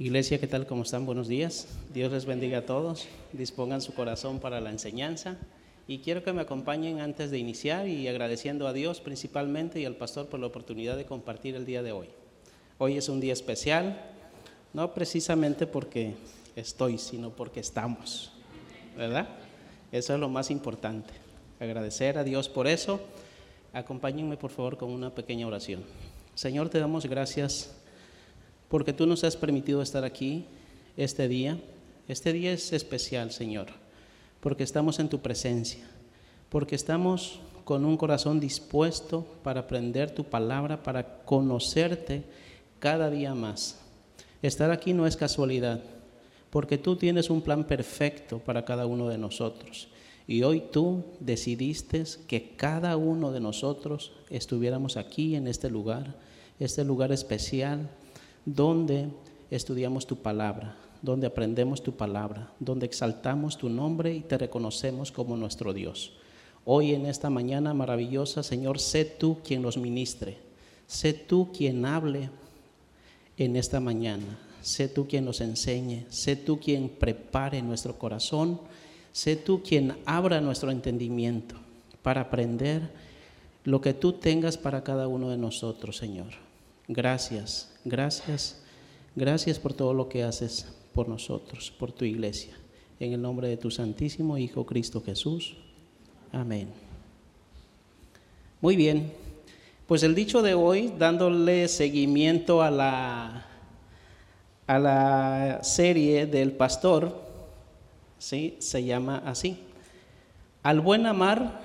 Iglesia, ¿qué tal? ¿Cómo están? Buenos días. Dios les bendiga a todos. Dispongan su corazón para la enseñanza. Y quiero que me acompañen antes de iniciar y agradeciendo a Dios principalmente y al pastor por la oportunidad de compartir el día de hoy. Hoy es un día especial, no precisamente porque estoy, sino porque estamos, ¿verdad? Eso es lo más importante. Agradecer a Dios por eso. Acompáñenme por favor con una pequeña oración. Señor, te damos gracias porque tú nos has permitido estar aquí este día. Este día es especial, Señor, porque estamos en tu presencia, porque estamos con un corazón dispuesto para aprender tu palabra, para conocerte cada día más. Estar aquí no es casualidad, porque tú tienes un plan perfecto para cada uno de nosotros. Y hoy tú decidiste que cada uno de nosotros estuviéramos aquí en este lugar, este lugar especial donde estudiamos tu palabra, donde aprendemos tu palabra, donde exaltamos tu nombre y te reconocemos como nuestro Dios. Hoy en esta mañana maravillosa, Señor, sé tú quien nos ministre, sé tú quien hable en esta mañana, sé tú quien nos enseñe, sé tú quien prepare nuestro corazón, sé tú quien abra nuestro entendimiento para aprender lo que tú tengas para cada uno de nosotros, Señor. Gracias, gracias, gracias por todo lo que haces por nosotros, por tu iglesia. En el nombre de tu Santísimo Hijo Cristo Jesús. Amén. Muy bien, pues el dicho de hoy, dándole seguimiento a la, a la serie del pastor, ¿sí? se llama así. Al buen amar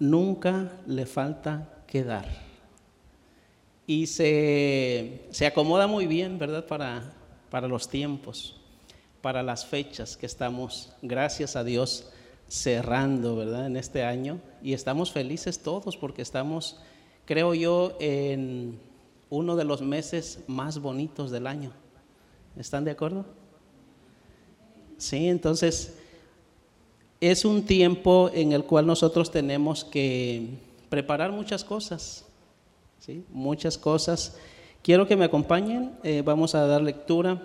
nunca le falta quedar y se, acomoda muy bien, ¿verdad? Para, para los tiempos, para las fechas que estamos, gracias a Dios, cerrando, ¿verdad? En este año. Y estamos felices todos porque estamos, creo yo, en uno de los meses más bonitos del año. ¿Están de acuerdo? Sí, entonces es un tiempo en el cual nosotros tenemos que preparar muchas cosas muchas cosas. Quiero que me acompañen, eh, vamos a dar lectura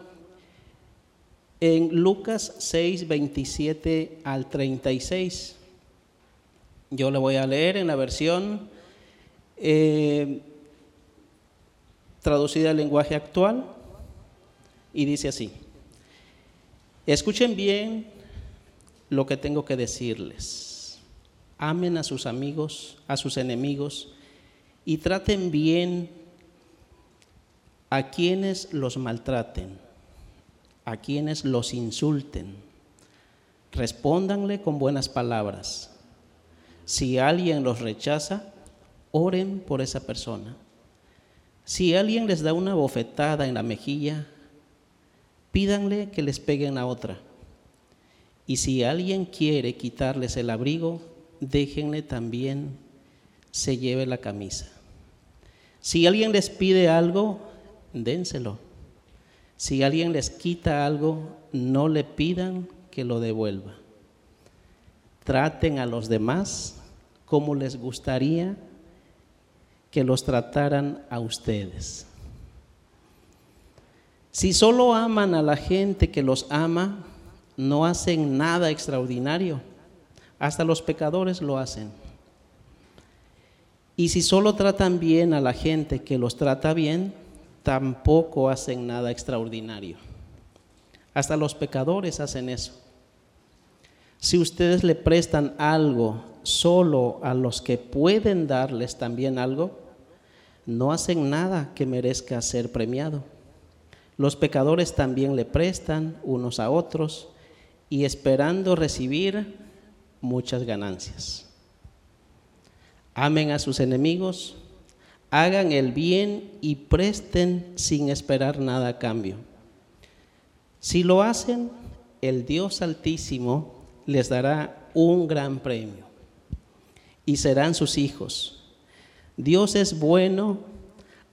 en Lucas 6, 27 al 36. Yo le voy a leer en la versión eh, traducida al lenguaje actual y dice así, escuchen bien lo que tengo que decirles, amen a sus amigos, a sus enemigos, y traten bien a quienes los maltraten, a quienes los insulten. Respóndanle con buenas palabras. Si alguien los rechaza, oren por esa persona. Si alguien les da una bofetada en la mejilla, pídanle que les peguen a otra. Y si alguien quiere quitarles el abrigo, déjenle también se lleve la camisa. Si alguien les pide algo, dénselo. Si alguien les quita algo, no le pidan que lo devuelva. Traten a los demás como les gustaría que los trataran a ustedes. Si solo aman a la gente que los ama, no hacen nada extraordinario. Hasta los pecadores lo hacen. Y si solo tratan bien a la gente que los trata bien, tampoco hacen nada extraordinario. Hasta los pecadores hacen eso. Si ustedes le prestan algo solo a los que pueden darles también algo, no hacen nada que merezca ser premiado. Los pecadores también le prestan unos a otros y esperando recibir muchas ganancias amen a sus enemigos, hagan el bien y presten sin esperar nada a cambio. Si lo hacen, el Dios Altísimo les dará un gran premio y serán sus hijos. Dios es bueno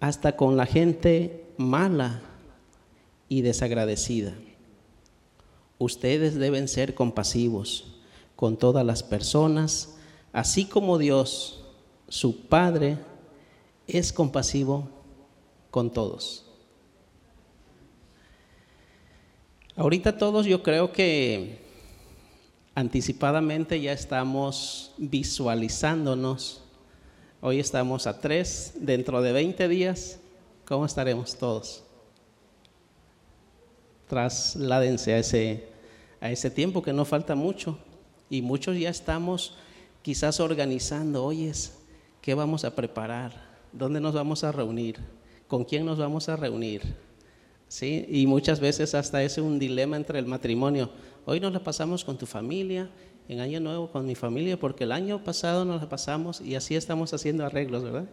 hasta con la gente mala y desagradecida. Ustedes deben ser compasivos con todas las personas, así como Dios su Padre es compasivo con todos. Ahorita todos yo creo que anticipadamente ya estamos visualizándonos. Hoy estamos a tres, dentro de 20 días, ¿cómo estaremos todos? Trasládense a ese, a ese tiempo que no falta mucho y muchos ya estamos quizás organizando, oyes, ¿qué vamos a preparar? ¿Dónde nos vamos a reunir? ¿Con quién nos vamos a reunir? ¿sí? Y muchas veces hasta es un dilema entre el matrimonio. Hoy nos la pasamos con tu familia, en Año Nuevo con mi familia, porque el año pasado nos la pasamos y así estamos haciendo arreglos, ¿verdad?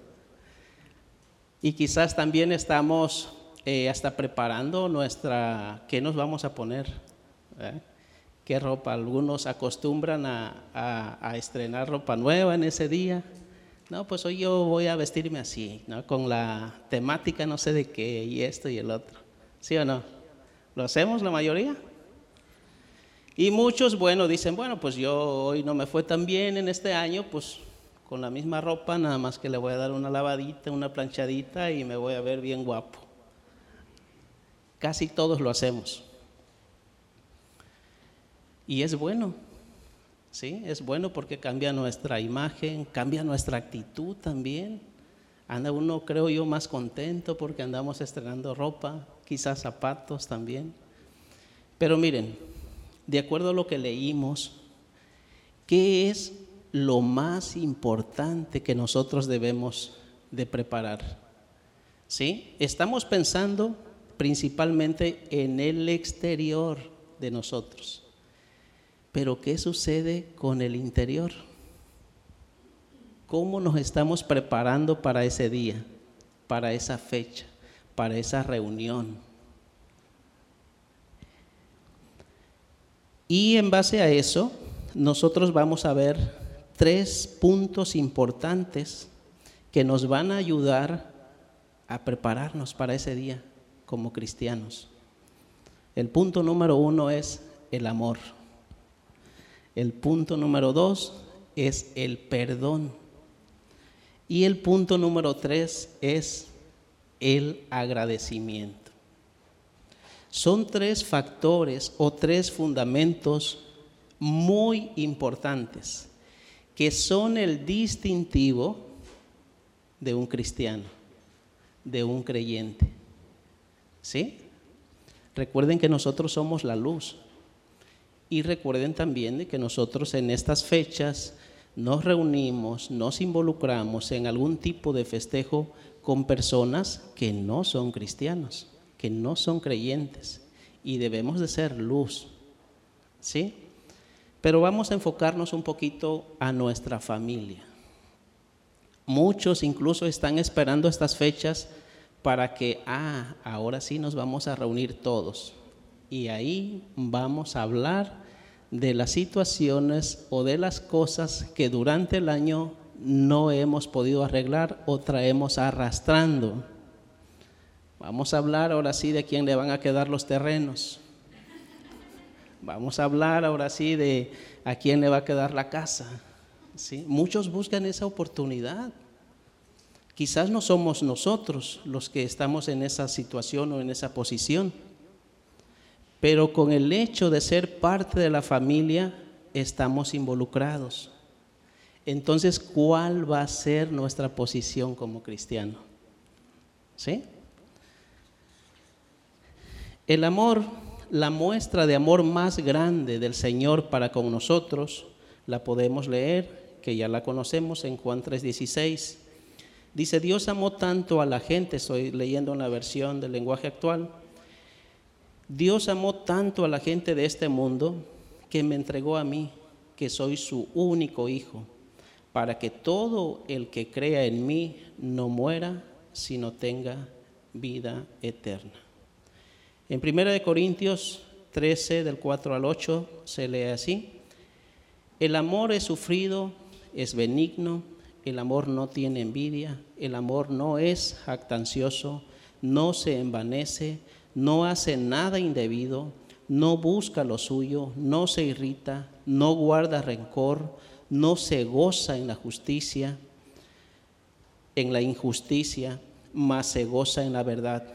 Y quizás también estamos eh, hasta preparando nuestra, ¿qué nos vamos a poner? ¿Qué ropa? Algunos acostumbran a, a, estrenar ropa nueva en ese día. No, pues hoy yo voy a vestirme así, ¿no? Con la temática no sé de qué y esto y el otro. ¿Sí o no? ¿Lo hacemos la mayoría? Y muchos, bueno, dicen, bueno, pues yo hoy no me fue tan bien en este año, pues con la misma ropa, nada más que le voy a dar una lavadita, una planchadita y me voy a ver bien guapo. Casi todos lo hacemos. Y es bueno, ¿sí? Es bueno porque cambia nuestra imagen, cambia nuestra actitud también. Anda uno, creo yo, más contento porque andamos estrenando ropa, quizás zapatos también. Pero miren, de acuerdo a lo que leímos, ¿qué es lo más importante que nosotros debemos de preparar? ¿Sí? Estamos pensando principalmente en el exterior de nosotros. Pero ¿qué sucede con el interior? ¿Cómo nos estamos preparando para ese día, para esa fecha? para esa reunión. Y en base a eso, nosotros vamos a ver tres puntos importantes que nos van a ayudar a prepararnos para ese día como cristianos. El punto número uno es el amor. El punto número dos es el perdón. Y el punto número tres es el agradecimiento. Son tres factores o tres fundamentos muy importantes que son el distintivo de un cristiano, de un creyente. ¿Sí? Recuerden que nosotros somos la luz. Y recuerden también de que nosotros en estas fechas nos reunimos, nos involucramos en algún tipo de festejo con personas que no son cristianos, que no son creyentes y debemos de ser luz. ¿Sí? Pero vamos a enfocarnos un poquito a nuestra familia. Muchos incluso están esperando estas fechas para que, ah, ahora sí nos vamos a reunir todos. Y ahí vamos a hablar de las situaciones o de las cosas que durante el año no hemos podido arreglar o traemos arrastrando. Vamos a hablar ahora sí de quién le van a quedar los terrenos. Vamos a hablar ahora sí de a quién le va a quedar la casa. ¿sí? Muchos buscan esa oportunidad. Quizás no somos nosotros los que estamos en esa situación o en esa posición, pero con el hecho de ser parte de la familia estamos involucrados. Entonces, ¿cuál va a ser nuestra posición como cristiano? ¿Sí? El amor, la muestra de amor más grande del Señor para con nosotros, la podemos leer, que ya la conocemos en Juan 3:16. Dice, Dios amó tanto a la gente, estoy leyendo una versión del lenguaje actual, Dios amó tanto a la gente de este mundo que me entregó a mí, que soy su único hijo para que todo el que crea en mí no muera, sino tenga vida eterna. En 1 Corintios 13, del 4 al 8, se lee así, el amor es sufrido, es benigno, el amor no tiene envidia, el amor no es jactancioso, no se envanece, no hace nada indebido, no busca lo suyo, no se irrita, no guarda rencor, no se goza en la justicia, en la injusticia, mas se goza en la verdad.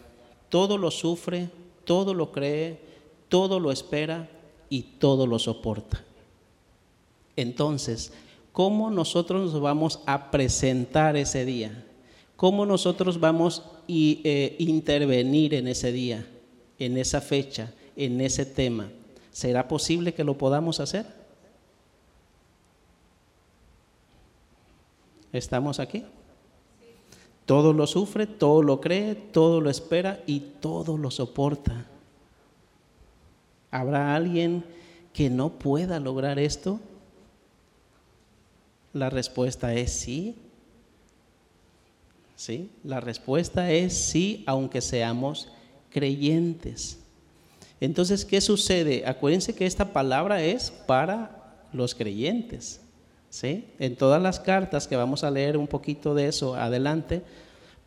Todo lo sufre, todo lo cree, todo lo espera y todo lo soporta. Entonces, ¿cómo nosotros nos vamos a presentar ese día? ¿Cómo nosotros vamos a eh, intervenir en ese día, en esa fecha, en ese tema? ¿Será posible que lo podamos hacer? ¿Estamos aquí? Todo lo sufre, todo lo cree, todo lo espera y todo lo soporta. ¿Habrá alguien que no pueda lograr esto? La respuesta es sí. Sí, la respuesta es sí, aunque seamos creyentes. Entonces, ¿qué sucede? Acuérdense que esta palabra es para los creyentes. ¿sí? En todas las cartas que vamos a leer un poquito de eso adelante,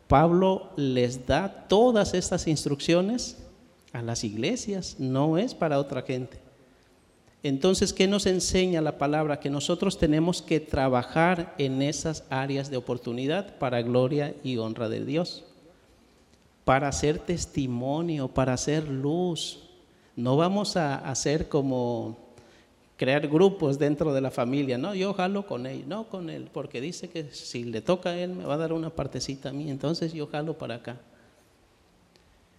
Pablo les da todas estas instrucciones a las iglesias, no es para otra gente. Entonces, ¿qué nos enseña la palabra? Que nosotros tenemos que trabajar en esas áreas de oportunidad para gloria y honra de Dios, para hacer testimonio, para hacer luz. No vamos a hacer como crear grupos dentro de la familia, no, yo jalo con él, no con él, porque dice que si le toca a él me va a dar una partecita a mí, entonces yo jalo para acá.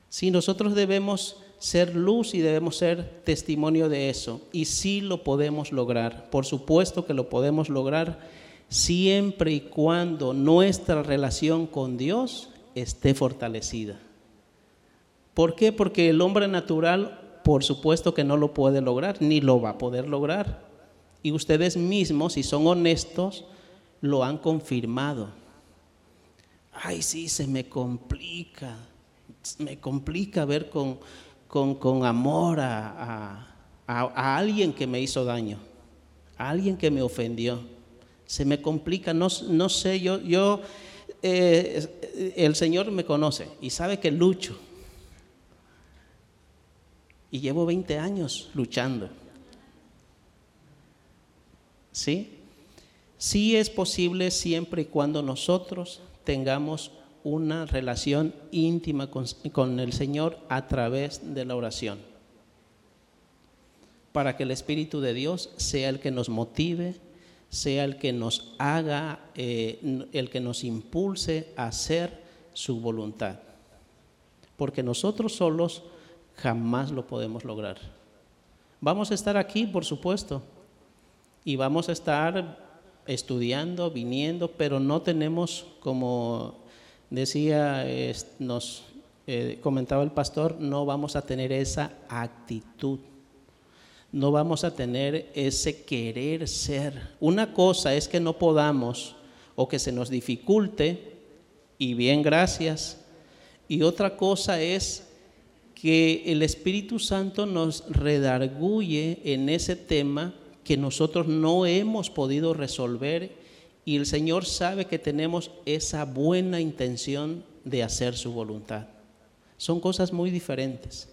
Si nosotros debemos ser luz y debemos ser testimonio de eso, y sí lo podemos lograr, por supuesto que lo podemos lograr siempre y cuando nuestra relación con Dios esté fortalecida. ¿Por qué? Porque el hombre natural por supuesto que no lo puede lograr, ni lo va a poder lograr. Y ustedes mismos, si son honestos, lo han confirmado. Ay, sí, se me complica, me complica ver con, con, amor a, alguien que me hizo daño, a alguien que me ofendió. Se me complica, no, no sé, yo, yo eh, el Señor me conoce y sabe que lucho y llevo 20 años luchando. ¿Sí? Sí es posible siempre y cuando nosotros tengamos una relación íntima con, el Señor a través de la oración. Para que el Espíritu de Dios sea el que nos motive, sea el que nos haga, eh, el que nos impulse a hacer su voluntad. Porque nosotros solos jamás lo podemos lograr. Vamos a estar aquí, por supuesto, y vamos a estar estudiando, viniendo, pero no tenemos, como decía, nos eh, comentaba el pastor, no vamos a tener esa actitud, no vamos a tener ese querer ser. Una cosa es que no podamos o que se nos dificulte, y bien, gracias, y otra cosa es que el Espíritu Santo nos redarguye en ese tema que nosotros no hemos podido resolver y el Señor sabe que tenemos esa buena intención de hacer su voluntad. Son cosas muy diferentes.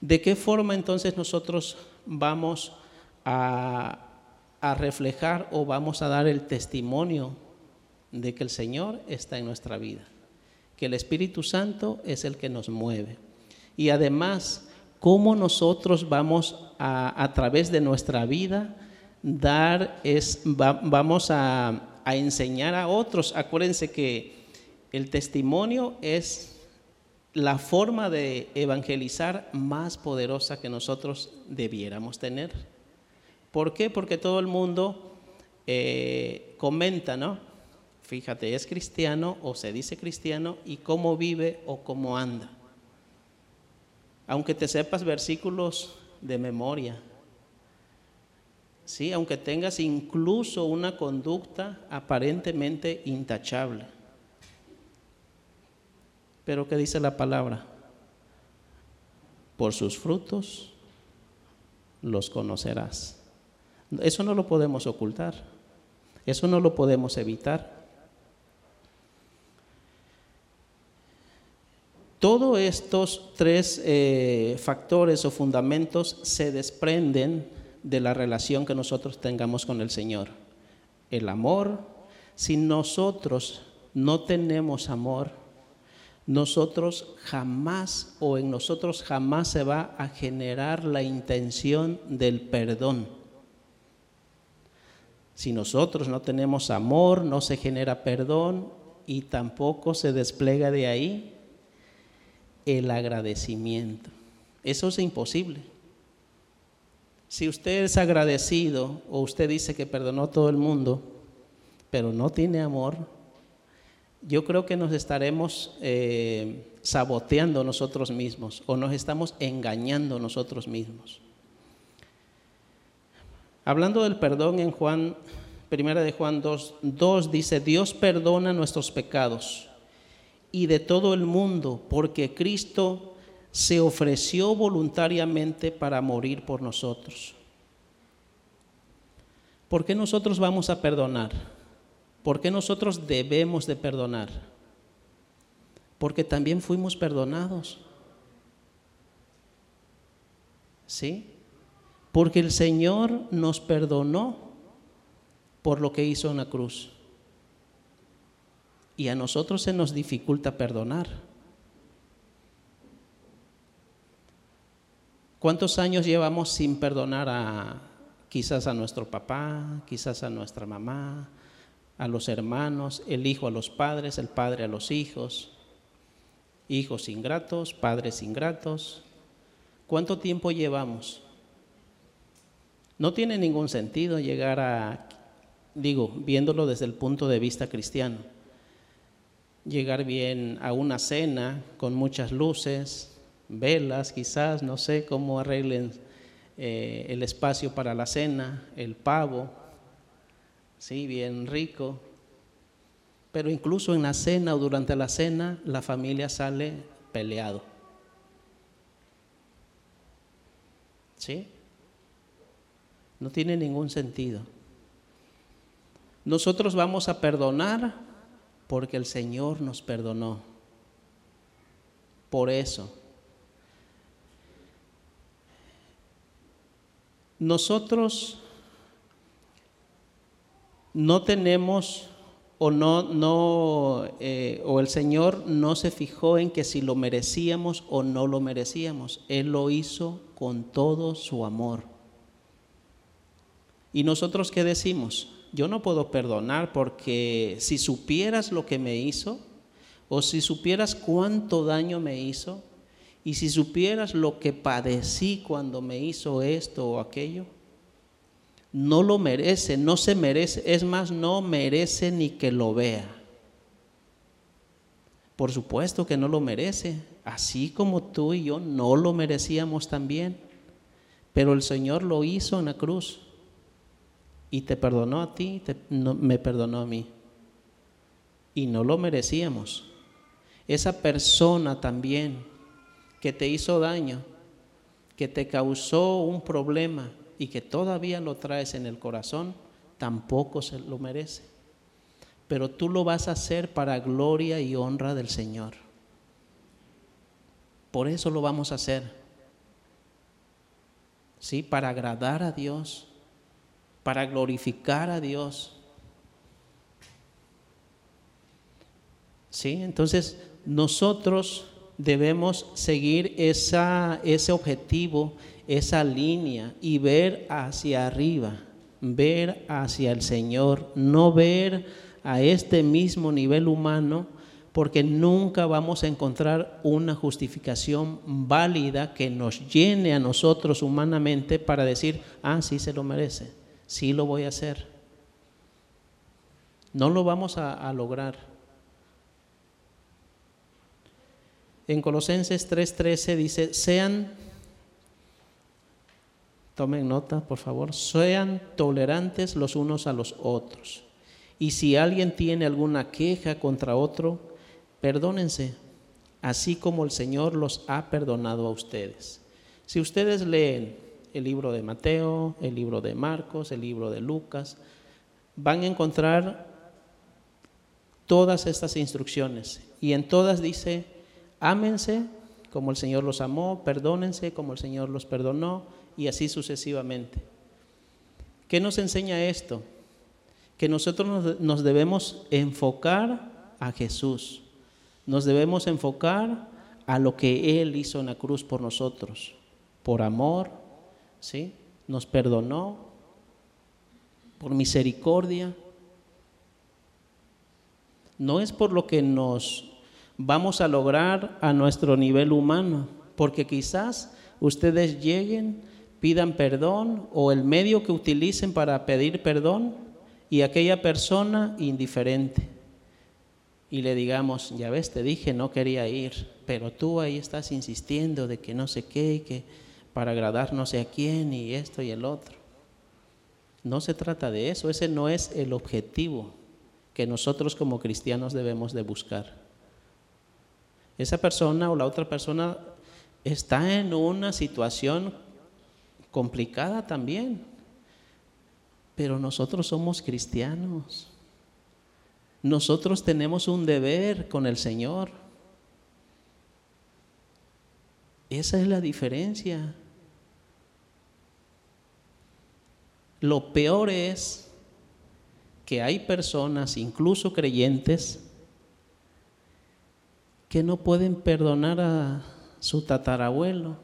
¿De qué forma entonces nosotros vamos a, a reflejar o vamos a dar el testimonio de que el Señor está en nuestra vida? que el Espíritu Santo es el que nos mueve. Y además, cómo nosotros vamos a, a través de nuestra vida, dar es, vamos a, a enseñar a otros. Acuérdense que el testimonio es la forma de evangelizar más poderosa que nosotros debiéramos tener. ¿Por qué? Porque todo el mundo eh, comenta, ¿no? Fíjate, es cristiano o se dice cristiano y cómo vive o cómo anda. Aunque te sepas versículos de memoria, sí, aunque tengas incluso una conducta aparentemente intachable. Pero ¿qué dice la palabra? Por sus frutos los conocerás. Eso no lo podemos ocultar. Eso no lo podemos evitar. Todos estos tres eh, factores o fundamentos se desprenden de la relación que nosotros tengamos con el Señor. El amor, si nosotros no tenemos amor, nosotros jamás o en nosotros jamás se va a generar la intención del perdón. Si nosotros no tenemos amor, no se genera perdón y tampoco se despliega de ahí el agradecimiento. Eso es imposible. Si usted es agradecido o usted dice que perdonó a todo el mundo, pero no tiene amor, yo creo que nos estaremos eh, saboteando nosotros mismos o nos estamos engañando nosotros mismos. Hablando del perdón en Juan, primera de Juan 2, 2 dice, Dios perdona nuestros pecados y de todo el mundo, porque Cristo se ofreció voluntariamente para morir por nosotros. ¿Por qué nosotros vamos a perdonar? ¿Por qué nosotros debemos de perdonar? Porque también fuimos perdonados. ¿Sí? Porque el Señor nos perdonó por lo que hizo en la cruz. Y a nosotros se nos dificulta perdonar. ¿Cuántos años llevamos sin perdonar a quizás a nuestro papá, quizás a nuestra mamá, a los hermanos, el hijo a los padres, el padre a los hijos, hijos ingratos, padres ingratos. ¿Cuánto tiempo llevamos? No tiene ningún sentido llegar a, digo, viéndolo desde el punto de vista cristiano, llegar bien a una cena con muchas luces, velas quizás, no sé cómo arreglen eh, el espacio para la cena, el pavo, sí, bien rico. Pero incluso en la cena o durante la cena, la familia sale peleado. ¿Sí? No tiene ningún sentido. Nosotros vamos a perdonar porque el Señor nos perdonó. Por eso. Nosotros no tenemos o no, no eh, o el Señor no se fijó en que si lo merecíamos o no lo merecíamos. Él lo hizo con todo su amor. ¿Y nosotros qué decimos? Yo no puedo perdonar porque si supieras lo que me hizo, o si supieras cuánto daño me hizo, y si supieras lo que padecí cuando me hizo esto o aquello, no lo merece, no se merece, es más, no merece ni que lo vea. Por supuesto que no lo merece, así como tú y yo no lo merecíamos también, pero el Señor lo hizo en la cruz y te perdonó a ti, me perdonó a mí. Y no lo merecíamos. Esa persona también que te hizo daño, que te causó un problema, y que todavía lo traes en el corazón, tampoco se lo merece. Pero tú lo vas a hacer para gloria y honra del Señor. Por eso lo vamos a hacer. ¿Sí? Para agradar a Dios, para glorificar a Dios. ¿Sí? Entonces, nosotros debemos seguir esa, ese objetivo esa línea y ver hacia arriba, ver hacia el Señor, no ver a este mismo nivel humano, porque nunca vamos a encontrar una justificación válida que nos llene a nosotros humanamente para decir, ah, sí se lo merece, sí lo voy a hacer. No lo vamos a, a lograr. En Colosenses 3:13 dice, sean Tomen nota, por favor. Sean tolerantes los unos a los otros. Y si alguien tiene alguna queja contra otro, perdónense, así como el Señor los ha perdonado a ustedes. Si ustedes leen el libro de Mateo, el libro de Marcos, el libro de Lucas, van a encontrar todas estas instrucciones. Y en todas dice, ámense como el Señor los amó, perdónense como el Señor los perdonó y así sucesivamente. ¿Qué nos enseña esto? Que nosotros nos debemos enfocar a Jesús, Nos debemos enfocar a lo que Él hizo en la cruz por nosotros, por amor, ¿sí? Nos perdonó, por misericordia. No es por lo que nos vamos a lograr a nuestro nivel humano, porque quizás ustedes lleguen, pidan perdón o el medio que utilicen para pedir perdón y aquella persona indiferente. Y le digamos, ya ves, te dije, no quería ir, pero tú ahí estás insistiendo de que no sé qué, que para agradar no sé a quién y esto y el otro. No se trata de eso, ese no es el objetivo que nosotros como cristianos debemos de buscar. Esa persona o la otra persona está en una situación complicada también, pero nosotros somos cristianos. Nosotros tenemos un deber con el Señor. Esa es la diferencia. Lo peor es que hay personas, incluso creyentes, que no pueden perdonar a su tatarabuelo.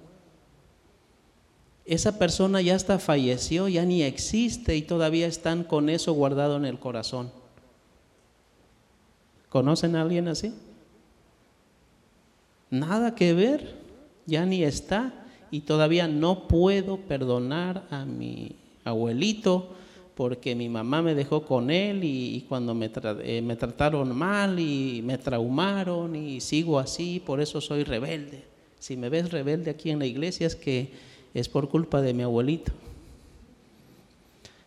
Esa persona ya hasta falleció, ya ni existe y todavía están con eso guardado en el corazón. ¿Conocen a alguien así? Nada que ver, ya ni está y todavía no puedo perdonar a mi abuelito porque mi mamá me dejó con él y, cuando me, eh, me trataron mal y me traumaron y sigo así, por eso soy rebelde. Si me ves rebelde aquí en la iglesia es que es por culpa de mi abuelito.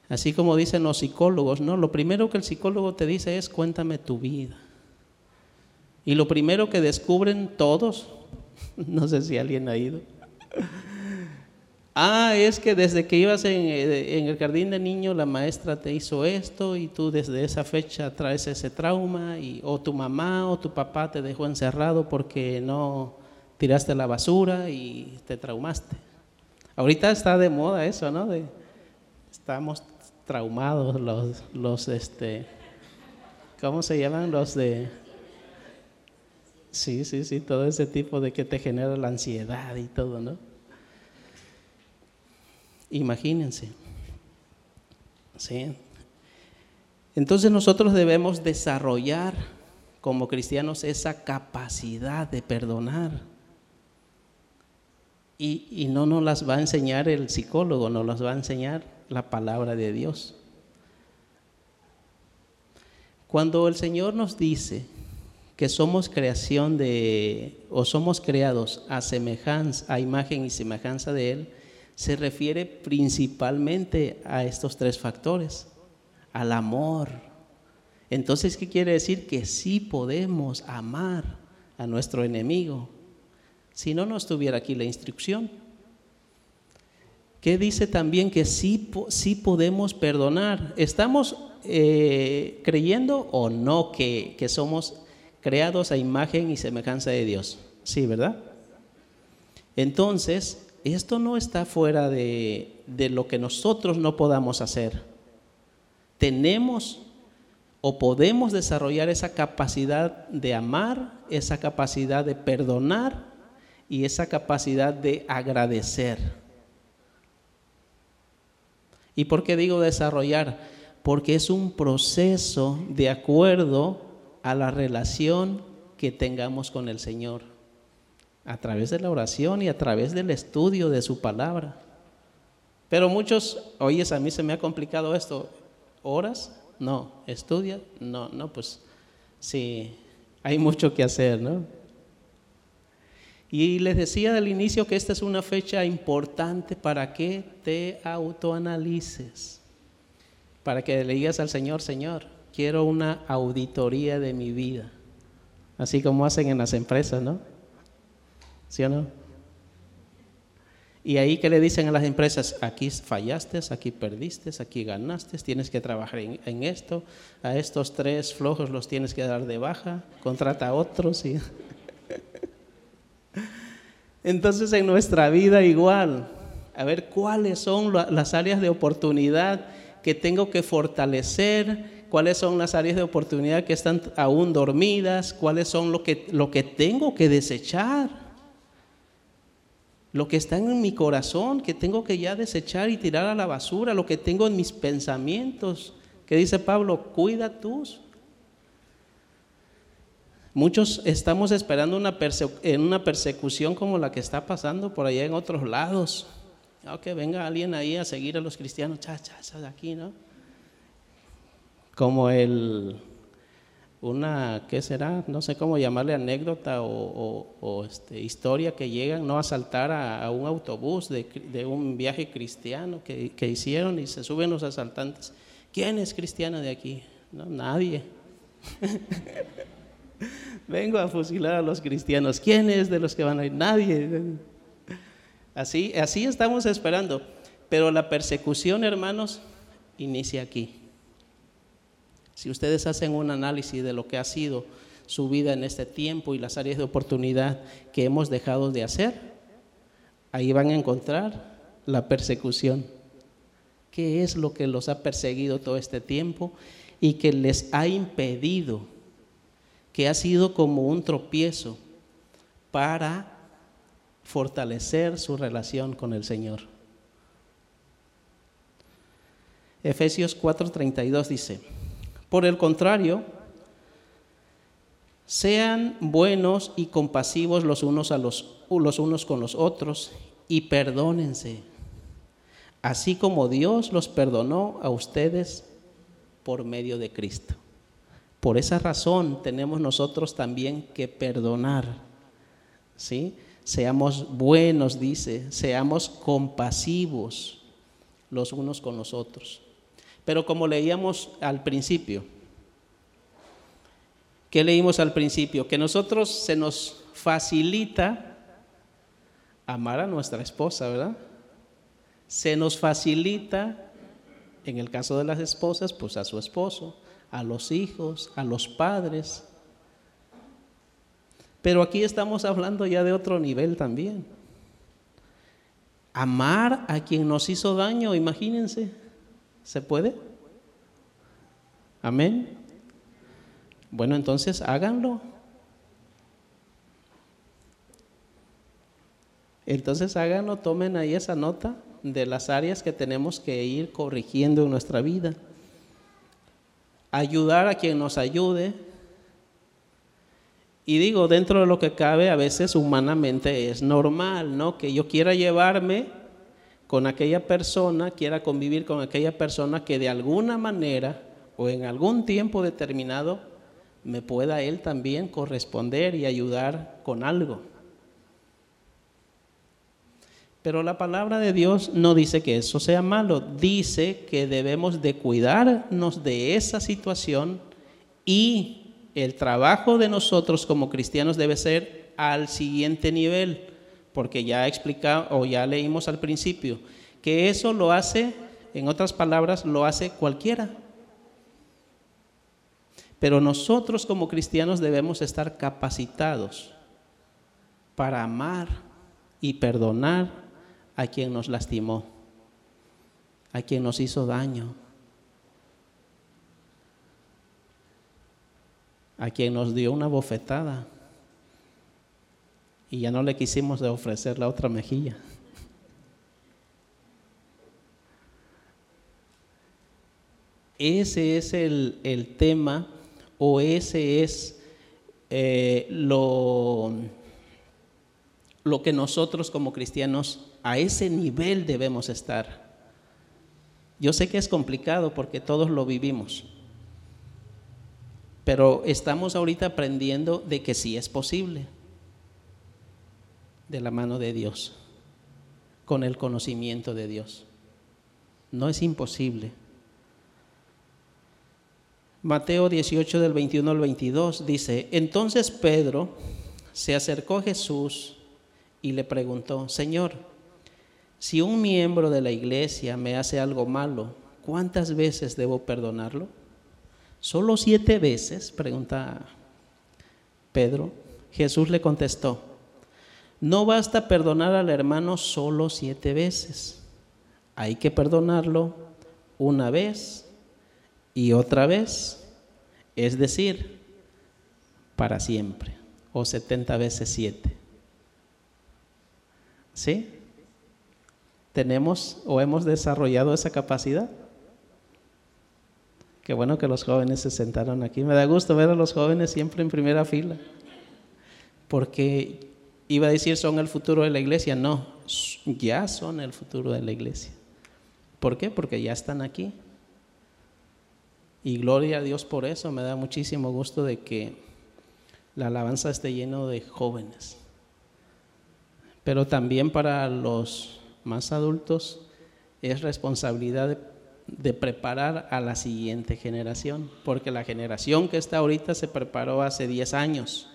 Así como dicen los psicólogos, ¿no? Lo primero que el psicólogo te dice es cuéntame tu vida. Y lo primero que descubren todos, no sé si alguien ha ido, Ah, es que desde que ibas eh, en, el jardín de niño la maestra te hizo esto y tú desde esa fecha traes ese trauma y o tu mamá o tu papá te dejó encerrado porque no tiraste la basura y te traumaste. Ahorita está de moda eso, ¿no? De, estamos traumados los, los, este, ¿cómo se llaman? Los de, sí, sí, sí, todo ese tipo de que te genera la ansiedad y todo, ¿no? Imagínense. ¿Sí? Entonces nosotros debemos desarrollar como cristianos esa capacidad de perdonar. Y, y, no nos las va a enseñar el psicólogo, nos las va a enseñar la palabra de Dios. Cuando el Señor nos dice que somos creación de, o somos creados a semejanza, a imagen y semejanza de Él, se refiere principalmente a estos tres factores, al amor. Entonces, ¿qué quiere decir? Que sí podemos amar a nuestro enemigo. Si no, no estuviera aquí la instrucción. ¿Qué dice también? Que sí, sí podemos perdonar. ¿Estamos eh, creyendo o no que, que somos creados a imagen y semejanza de Dios? Sí, ¿verdad? Entonces, esto no está fuera de, lo que nosotros no podamos hacer. Tenemos o podemos desarrollar esa capacidad de amar, esa capacidad de perdonar y esa capacidad de agradecer. ¿Y por qué digo desarrollar? Porque es un proceso de acuerdo a la relación que tengamos con el Señor a través de la oración y a través del estudio de su palabra. Pero muchos, oyes, a mí se me ha complicado esto, ¿horas? No, estudia, no, no, pues sí, hay mucho que hacer, ¿no? Y les decía al inicio que esta es una fecha importante para que te autoanalices, para que le digas al Señor, Señor, quiero una auditoría de mi vida, así como hacen en las empresas, ¿no? ¿Sí o no? Y ahí que le dicen a las empresas, aquí fallaste, aquí perdiste, aquí ganaste, tienes que trabajar en, esto, a estos tres flojos los tienes que dar de baja, contrata a otros. Y... Entonces en nuestra vida igual, a ver cuáles son las áreas de oportunidad que tengo que fortalecer, cuáles son las áreas de oportunidad que están aún dormidas, cuáles son lo que, lo que tengo que desechar, lo que está en mi corazón, que tengo que ya desechar y tirar a la basura, lo que tengo en mis pensamientos, que dice Pablo, cuida tus. Muchos estamos esperando una, en una persecución como la que está pasando por allá en otros lados. Que venga alguien ahí a seguir a los cristianos, cha, cha, cha, aquí, ¿no? como el, una, ¿qué será? No sé cómo llamarle anécdota o, este, historia que llegan ¿no? a asaltar a, un autobús de, un viaje cristiano que, hicieron y se suben los asaltantes. ¿Quién es cristiano de aquí? No, nadie. Vengo a fusilar a los cristianos. ¿Quién es de los que van a ir? Nadie. Así, así estamos esperando. Pero la persecución, hermanos, inicia aquí. Si ustedes hacen un análisis de lo que ha sido su vida en este tiempo y las áreas de oportunidad que hemos dejado de hacer, ahí van a encontrar la persecución. ¿Qué es lo que los ha perseguido todo este tiempo y que les ha impedido, que ha sido como un tropiezo para fortalecer su relación con el Señor? Efesios 4:32 dice, por el contrario, sean buenos y compasivos los unos, a los, los unos con los otros y perdónense, así como Dios los perdonó a ustedes por medio de Cristo. Por esa razón tenemos nosotros también que perdonar. ¿Sí? Seamos buenos, dice, seamos compasivos los unos con los otros. Pero como leíamos al principio, ¿qué leímos al principio? Que nosotros se nos facilita amar a nuestra esposa, ¿verdad? Se nos facilita, en el caso de las esposas, pues a su esposo, a los hijos, a los padres. Pero aquí estamos hablando ya de otro nivel también. Amar a quien nos hizo daño, imagínense. ¿Se puede? Amén. Bueno, entonces háganlo. Entonces háganlo, tomen ahí esa nota de las áreas que tenemos que ir corrigiendo en nuestra vida. Ayudar a quien nos ayude. Y digo, dentro de lo que cabe, a veces humanamente es normal, ¿no? Que yo quiera llevarme con aquella persona, quiera convivir con aquella persona que de alguna manera o en algún tiempo determinado me pueda él también corresponder y ayudar con algo. Pero la palabra de Dios no dice que eso sea malo, dice que debemos de cuidarnos de esa situación y el trabajo de nosotros como cristianos debe ser al siguiente nivel porque ya explicado o ya leímos al principio que eso lo hace, en otras palabras, lo hace cualquiera. Pero nosotros como cristianos debemos estar capacitados para amar y perdonar a quien nos lastimó, a quien nos hizo daño, a quien nos dio una bofetada y ya no le quisimos ofrecer la otra mejilla. Ese es el, tema o ese es eh, lo, lo que nosotros como cristianos a ese nivel debemos estar. Yo sé que es complicado porque todos lo vivimos, pero estamos ahorita aprendiendo de que sí es posible de la mano de Dios, con el conocimiento de Dios. No es imposible. Mateo 18 del 21 al 22 dice, entonces Pedro se acercó a Jesús y le preguntó, Señor, si un miembro de la iglesia me hace algo malo, ¿cuántas veces debo perdonarlo? ¿Solo siete veces? pregunta Pedro. Jesús le contestó, no basta perdonar al hermano solo siete veces. Hay que perdonarlo una vez y otra vez, es decir, para siempre, o 70 veces 7. ¿Sí? ¿Tenemos o hemos desarrollado esa capacidad? Qué bueno que los jóvenes se sentaron aquí. Me da gusto ver a los jóvenes siempre en primera fila. Porque iba a decir son el futuro de la iglesia. No, ya son el futuro de la iglesia. ¿Por qué? Porque ya están aquí. Y gloria a Dios por eso. Me da muchísimo gusto de que la alabanza esté lleno de jóvenes. Pero también para los más adultos es responsabilidad de de preparar a la siguiente generación, porque la generación que está ahorita se preparó hace 10 años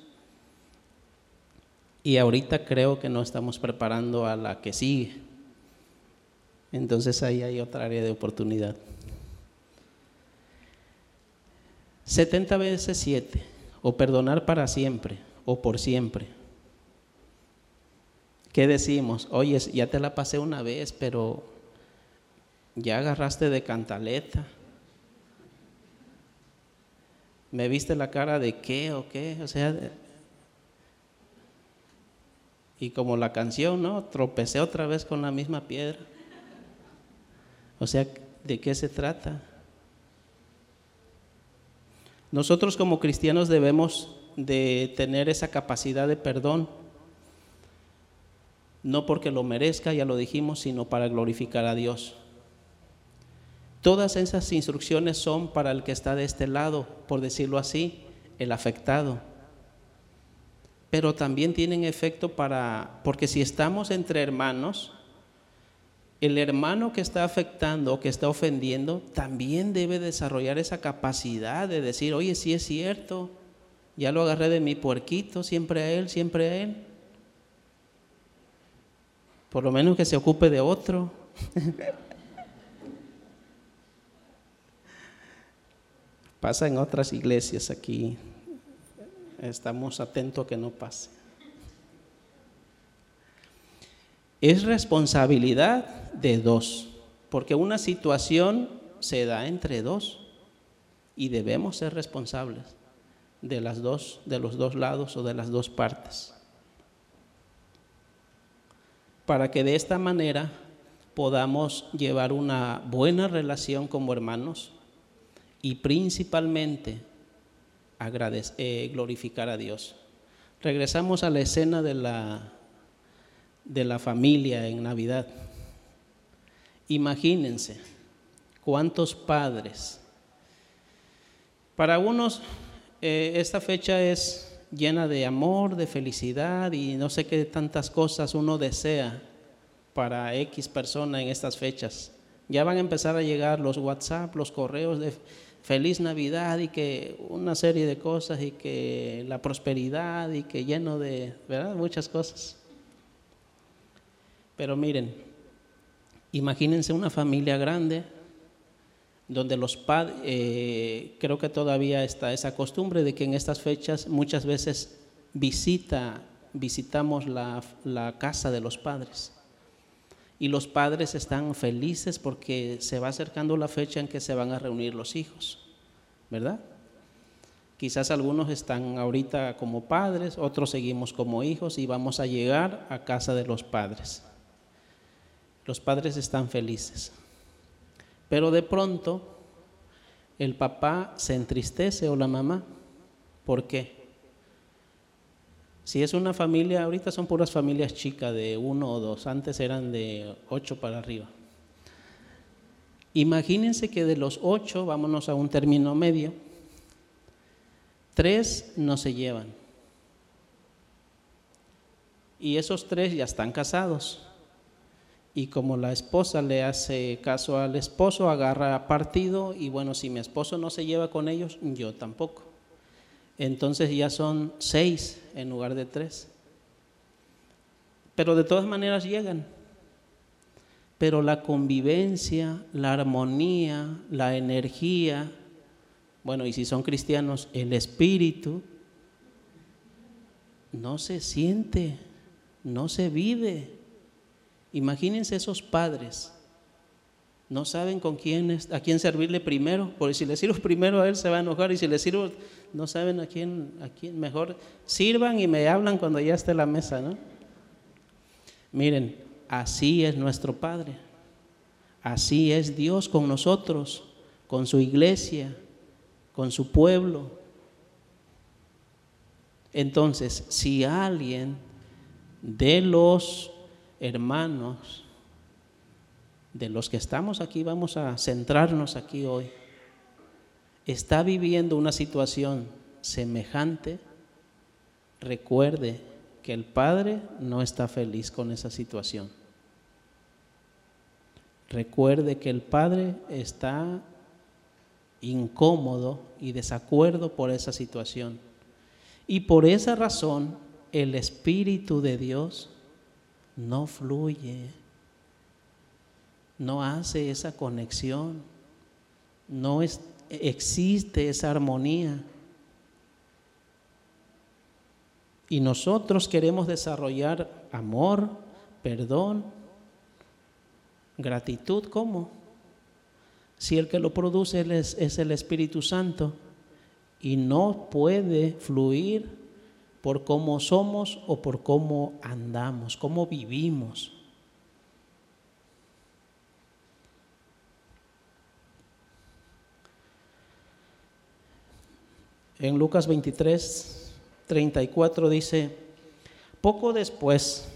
y ahorita creo que no estamos preparando a la que sigue. Entonces ahí hay otra área de oportunidad. 70 veces 7, o perdonar para siempre, o por siempre. ¿Qué decimos? Oye, ya te la pasé una vez, pero ya agarraste de cantaleta. ¿Me viste la cara de qué o qué? O sea, y como la canción, ¿no? Tropecé otra vez con la misma piedra. O sea, ¿de qué se trata? Nosotros como cristianos debemos de tener esa capacidad de perdón, no porque lo merezca, ya lo dijimos, sino para glorificar a Dios. Todas esas instrucciones son para el que está de este lado, por decirlo así, el afectado. Pero también tienen efecto para, porque si estamos entre hermanos, el hermano que está afectando o que está ofendiendo también debe desarrollar esa capacidad de decir, oye, sí es cierto, ya lo agarré de mi puerquito, siempre a él, siempre a él. Por lo menos que se ocupe de otro. Pasa en otras iglesias aquí. Estamos atentos a que no pase. Es responsabilidad de dos, porque una situación se da entre dos y debemos ser responsables de las dos, de los dos lados o de las dos partes. Para que de esta manera podamos llevar una buena relación como hermanos y principalmente eh, glorificar a Dios. Regresamos a la escena de la, de la familia en Navidad. Imagínense cuántos padres. Para unos eh, esta fecha es llena de amor, de felicidad y no sé qué tantas cosas uno desea para X persona en estas fechas. Ya van a empezar a llegar los WhatsApp, los correos de feliz Navidad y que una serie de cosas y que la prosperidad y que lleno de, ¿verdad? Muchas cosas. Pero miren, imagínense una familia grande donde los padres, eh, creo que todavía está esa costumbre de que en estas fechas muchas veces visita, visitamos la, la casa de los padres y los padres están felices porque se va acercando la fecha en que se van a reunir los hijos, ¿verdad? Quizás algunos están ahorita como padres, otros seguimos como hijos y vamos a llegar a casa de los padres. Los padres están felices. Pero de pronto el papá se entristece o la mamá. ¿Por qué? Si es una familia, ahorita son puras familias chicas de uno o dos, antes eran de ocho para arriba. Imagínense que de los ocho, vámonos a un término medio, tres no se llevan. Y esos tres ya están casados. Y como la esposa le hace caso al esposo, agarra partido y bueno, si mi esposo no se lleva con ellos, yo tampoco entonces ya son seis en lugar de tres. Pero de todas maneras llegan. Pero la convivencia, la armonía, la energía, bueno, y si son cristianos, el espíritu, no se siente, no se vive. Imagínense esos padres No saben con quién a quién servirle primero, porque si le sirvo primero a él se va a enojar y si le sirvo no saben a quién a quién mejor sirvan y me hablan cuando ya esté la mesa, ¿no? Miren, así es nuestro Padre. Así es Dios con nosotros, con su iglesia, con su pueblo. Entonces, si alguien de los hermanos, de los que estamos aquí, vamos a centrarnos aquí hoy, está viviendo una situación semejante, recuerde que el Padre no está feliz con esa situación. Recuerde que el Padre está incómodo y desacuerdo por esa situación. Y por esa razón el Espíritu de Dios no fluye, no hace esa conexión, no existe esa armonía. Y nosotros queremos desarrollar amor, perdón, gratitud, ¿cómo? Si el que lo produce es, es el Espíritu Santo y no puede fluir por cómo somos o por cómo andamos, cómo vivimos. En Lucas 23, 34 dice, poco después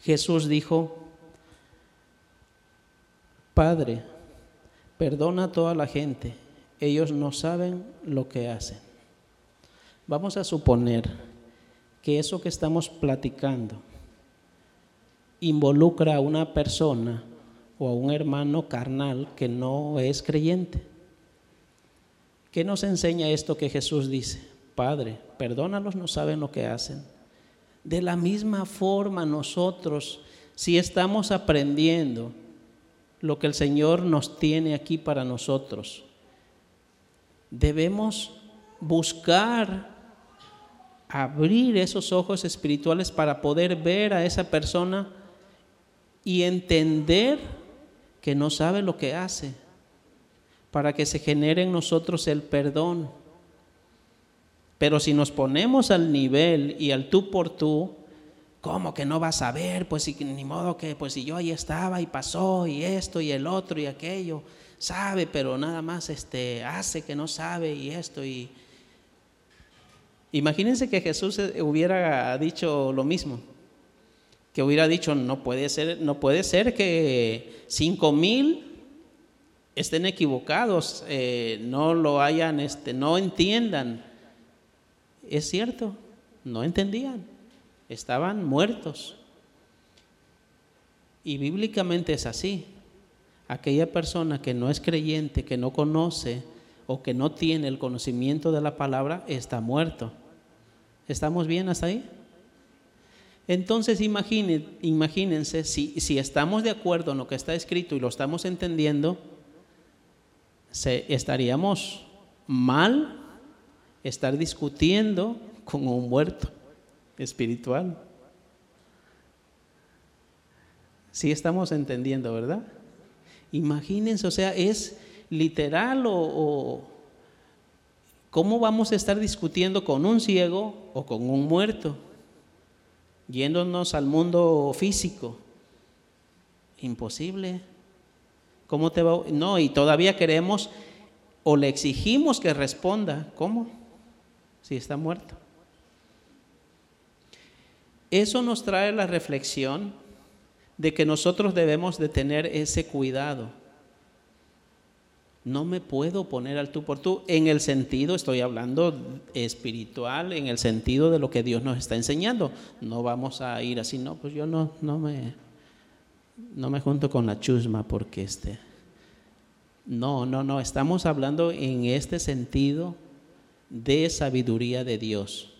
Jesús dijo, Padre, perdona a toda la gente, ellos no saben lo que hacen. Vamos a suponer que eso que estamos platicando involucra a una persona o a un hermano carnal que no es creyente. ¿Qué nos enseña esto que Jesús dice? Padre, perdónalos, no saben lo que hacen. De la misma forma nosotros, si estamos aprendiendo lo que el Señor nos tiene aquí para nosotros, debemos buscar abrir esos ojos espirituales para poder ver a esa persona y entender que no sabe lo que hace, para que se genere en nosotros el perdón. Pero si nos ponemos al nivel y al tú por tú, ¿cómo que no vas a ver? Pues ni modo que, pues si yo ahí estaba y pasó y esto y el otro y aquello, sabe, pero nada más este, hace que no sabe y esto y Imagínense que Jesús eh, hubiera dicho lo mismo, que hubiera dicho, no puede ser, no puede ser que cinco mil estén equivocados, eh, no lo hayan, este, no entiendan. Es cierto, no entendían, estaban muertos. Y bíblicamente es así. Aquella persona que no es creyente, que no conoce, o que no tiene el conocimiento de la palabra está muerto. ¿Estamos bien hasta ahí? Entonces imagínense, si, si, estamos de acuerdo en lo que está escrito y lo estamos entendiendo, estaríamos mal estar discutiendo con un muerto espiritual. Si estamos entendiendo, ¿verdad? Imagínense, o sea, es literal o, ¿cómo vamos a estar discutiendo con un ciego o con un muerto? Yéndonos al mundo físico. Imposible. ¿Cómo te va? No, y todavía queremos o le exigimos que responda. ¿Cómo? Si está muerto. Eso nos trae la reflexión de que nosotros debemos de tener ese cuidado no me puedo poner al tú por tú en el sentido, estoy hablando espiritual, en el sentido de lo que Dios nos está enseñando. No vamos a ir así, no, pues yo no, no me, no me junto con la chusma porque este. No, no, no, estamos hablando en este sentido de sabiduría de Dios.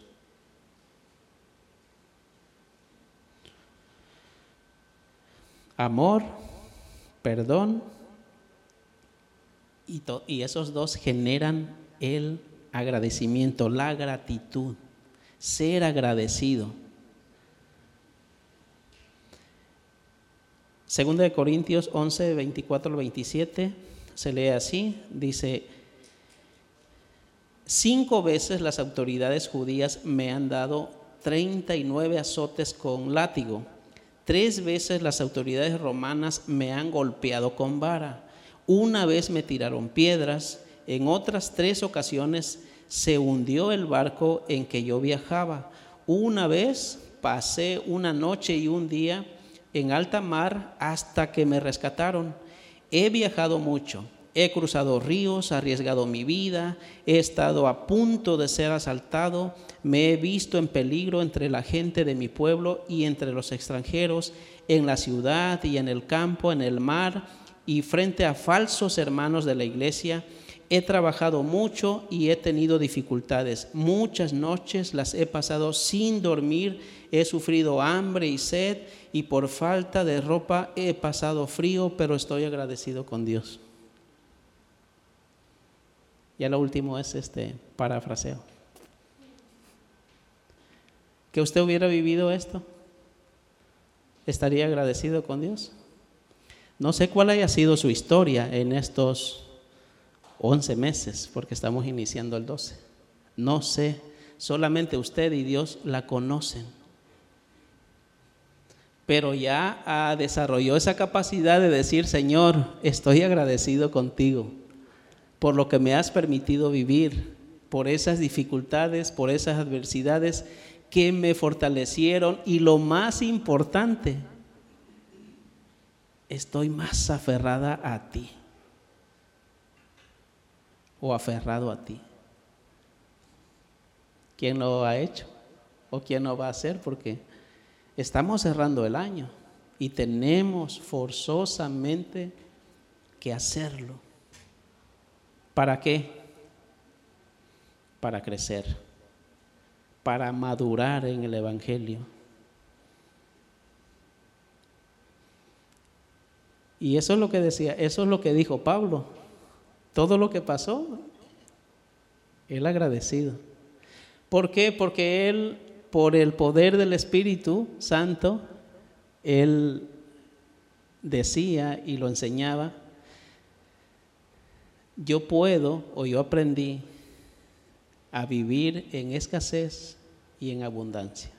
Amor, perdón y, esos dos generan el agradecimiento, la gratitud, ser agradecido. Segunda de Corintios 11, 24 al 27, se lee así, dice, cinco veces las autoridades judías me han dado 39 azotes con látigo, tres veces las autoridades romanas me han golpeado con vara, una vez me tiraron piedras, en otras tres ocasiones se hundió el barco en que yo viajaba, una vez pasé una noche y un día en alta mar hasta que me rescataron. He viajado mucho, he cruzado ríos, arriesgado mi vida, he estado a punto de ser asaltado, me he visto en peligro entre la gente de mi pueblo y entre los extranjeros, en la ciudad y en el campo, en el mar y frente a falsos hermanos de la iglesia. He trabajado mucho y he tenido dificultades. Muchas noches las he pasado sin dormir he sufrido hambre y sed y por falta de ropa he pasado frío, pero estoy agradecido con Dios. Ya lo último es este parafraseo. Que usted hubiera vivido esto, estaría agradecido con Dios. No sé cuál haya sido su historia en estos 11 meses, porque estamos iniciando el 12. No sé, solamente usted y Dios la conocen pero ya desarrolló esa capacidad de decir, Señor, estoy agradecido contigo por lo que me has permitido vivir, por esas dificultades, por esas adversidades que me fortalecieron y lo más importante, estoy más aferrada a ti o aferrado a ti. ¿Quién lo ha hecho? ¿O quién lo va a hacer? Porque Estamos cerrando el año y tenemos forzosamente que hacerlo. ¿Para qué? Para crecer, para madurar en el Evangelio. Y eso es lo que decía, eso es lo que dijo Pablo. Todo lo que pasó, él agradecido. ¿Por qué? Porque él por el poder del Espíritu Santo, él decía y lo enseñaba, yo puedo o yo aprendí a vivir en escasez y en abundancia.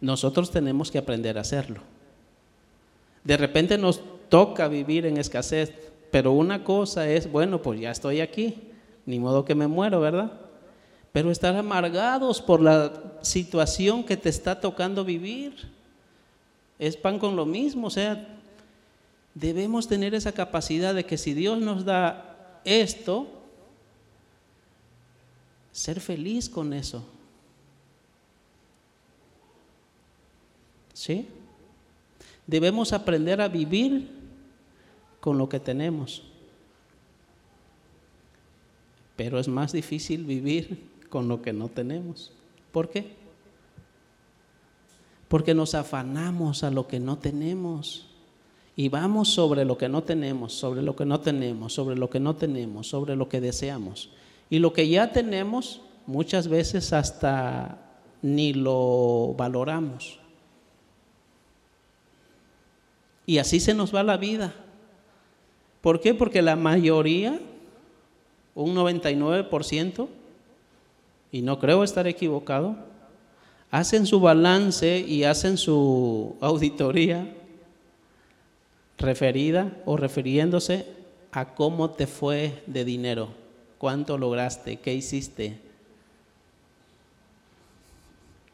Nosotros tenemos que aprender a hacerlo. De repente nos toca vivir en escasez, pero una cosa es, bueno, pues ya estoy aquí, ni modo que me muero, ¿verdad? Pero estar amargados por la situación que te está tocando vivir. Es pan con lo mismo, o sea, debemos tener esa capacidad de que si Dios nos da esto, ser feliz con eso. ¿Sí? Debemos aprender a vivir con lo que tenemos. Pero es más difícil vivir con lo que no tenemos. ¿Por qué? Porque nos afanamos a lo que no tenemos. Y vamos sobre lo que no tenemos, sobre lo que no tenemos, sobre lo que no tenemos, sobre lo que deseamos. Y lo que ya tenemos, muchas veces hasta ni lo valoramos. Y así se nos va la vida. ¿Por qué? Porque la mayoría, un 99%, y no creo estar equivocado, hacen su balance y hacen su auditoría referida o refiriéndose a cómo te fue de dinero, cuánto lograste, qué hiciste,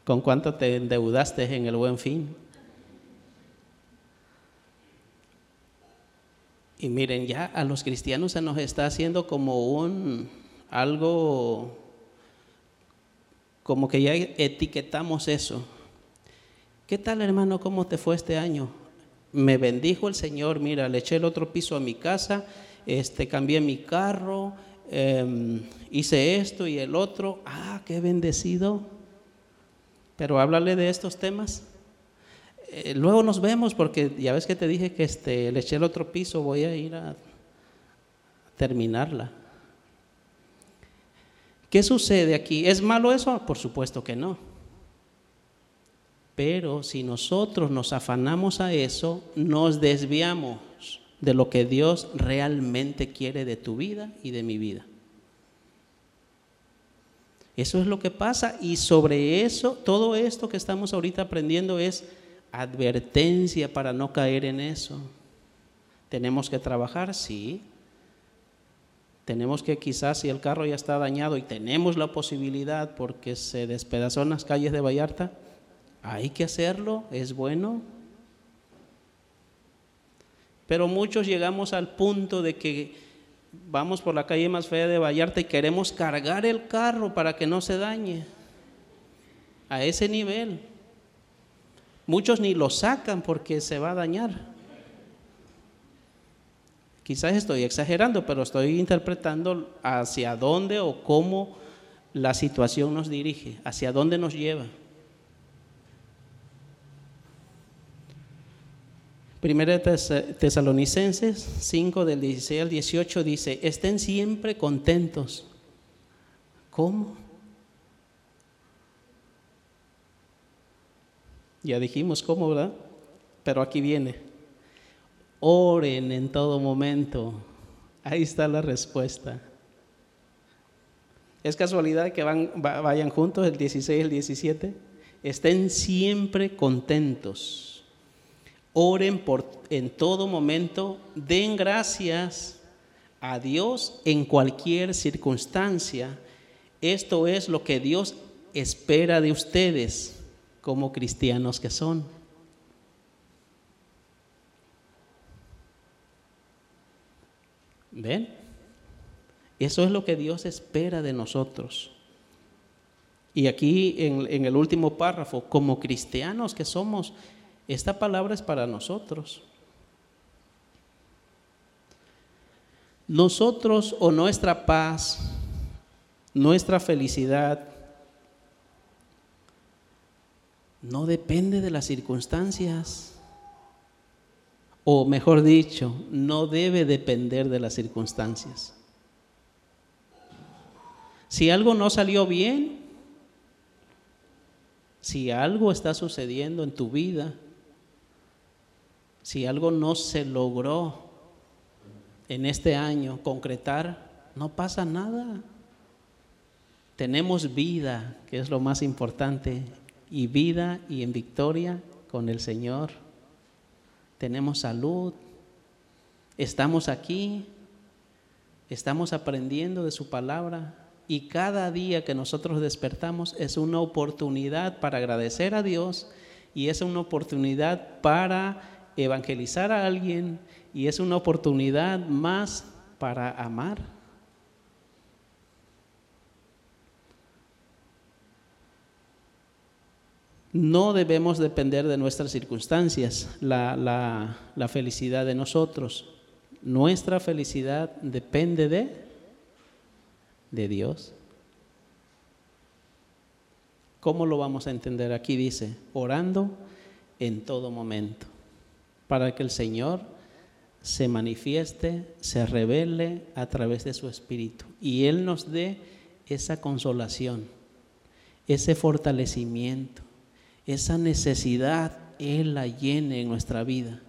con cuánto te endeudaste en el buen fin. Y miren, ya a los cristianos se nos está haciendo como un algo como que ya etiquetamos eso. ¿Qué tal hermano? ¿Cómo te fue este año? Me bendijo el Señor, mira, le eché el otro piso a mi casa, este, cambié mi carro, em, hice esto y el otro. Ah, qué bendecido. Pero háblale de estos temas. Eh, luego nos vemos porque ya ves que te dije que este, le eché el otro piso, voy a ir a terminarla. ¿Qué sucede aquí? ¿Es malo eso? Por supuesto que no. Pero si nosotros nos afanamos a eso, nos desviamos de lo que Dios realmente quiere de tu vida y de mi vida. Eso es lo que pasa y sobre eso, todo esto que estamos ahorita aprendiendo es advertencia para no caer en eso. Tenemos que trabajar, sí. Tenemos que quizás si el carro ya está dañado y tenemos la posibilidad porque se despedazó en las calles de Vallarta, hay que hacerlo, es bueno. Pero muchos llegamos al punto de que vamos por la calle más fea de Vallarta y queremos cargar el carro para que no se dañe. A ese nivel. Muchos ni lo sacan porque se va a dañar. Quizás estoy exagerando, pero estoy interpretando hacia dónde o cómo la situación nos dirige, hacia dónde nos lleva. Primera de Tesalonicenses 5 del 16 al 18 dice, estén siempre contentos. ¿Cómo? Ya dijimos cómo, ¿verdad? Pero aquí viene. Oren en todo momento. Ahí está la respuesta. ¿Es casualidad que van, vayan juntos el 16 y el 17? Estén siempre contentos Oren por, en todo momento, den gracias a Dios en cualquier circunstancia. Esto es lo que Dios espera de ustedes como cristianos que son. ¿Ven? Eso es lo que Dios espera de nosotros. Y aquí en, el último párrafo, como cristianos que somos, esta palabra es para nosotros. Nosotros o nuestra paz, nuestra felicidad, no depende de las circunstancias. O mejor dicho, no debe depender de las circunstancias. Si algo no salió bien, si algo está sucediendo en tu vida, si algo no se logró en este año concretar, no pasa nada. Tenemos vida, que es lo más importante, y vida y en victoria con el Señor. Tenemos salud, estamos aquí, estamos aprendiendo de su palabra y cada día que nosotros despertamos es una oportunidad para agradecer a Dios y es una oportunidad para evangelizar a alguien y es una oportunidad más para amar. No debemos depender de nuestras circunstancias, la, felicidad de nosotros. Nuestra felicidad depende de, de Dios. ¿Cómo lo vamos a entender? Aquí dice, orando en todo momento para que el Señor se manifieste, se revele a través de su Espíritu y Él nos dé esa consolación, ese fortalecimiento, esa necesidad, Él la llene en nuestra vida,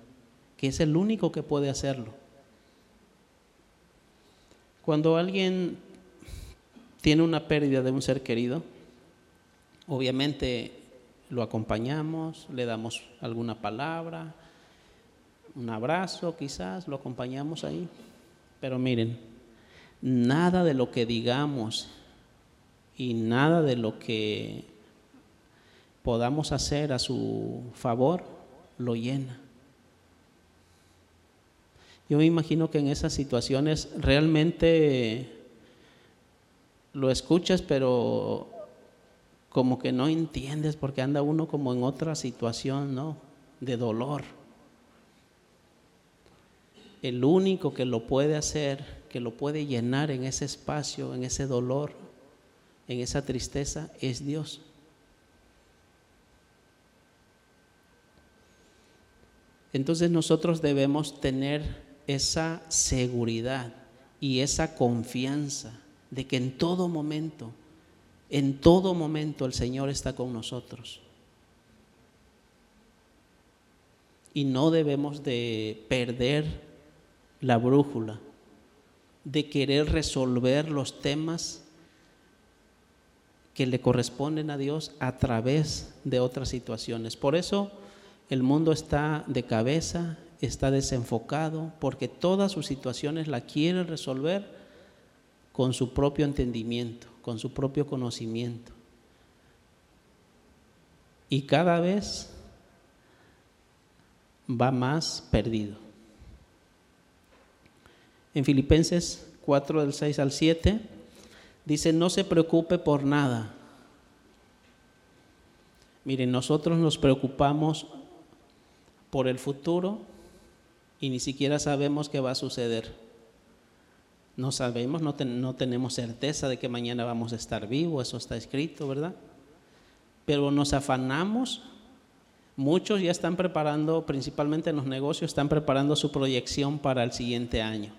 que es el único que puede hacerlo. Cuando alguien tiene una pérdida de un ser querido, obviamente lo acompañamos, le damos alguna palabra, un abrazo quizás, lo acompañamos ahí. Pero miren, nada de lo que digamos y nada de lo que podamos hacer a su favor lo llena. Yo me imagino que en esas situaciones realmente lo escuchas, pero como que no entiendes porque anda uno como en otra situación, ¿no? De dolor el único que lo puede hacer, que lo puede llenar en ese espacio, en ese dolor, en esa tristeza, es Dios. Entonces nosotros debemos tener esa seguridad y esa confianza de que en todo momento, en todo momento el Señor está con nosotros. y no debemos de perder la brújula, de querer resolver los temas que le corresponden a Dios a través de otras situaciones. Por eso el mundo está de cabeza, está desenfocado, porque todas sus situaciones la quiere resolver con su propio entendimiento, con su propio conocimiento. Y cada vez va más perdido. En Filipenses 4 del 6 al 7 dice, no se preocupe por nada. Miren, nosotros nos preocupamos por el futuro y ni siquiera sabemos qué va a suceder. No sabemos, no, no tenemos certeza de que mañana vamos a estar vivos, eso está escrito, ¿verdad? Pero nos afanamos Muchos ya están preparando, principalmente en los negocios, están preparando su proyección para el siguiente año.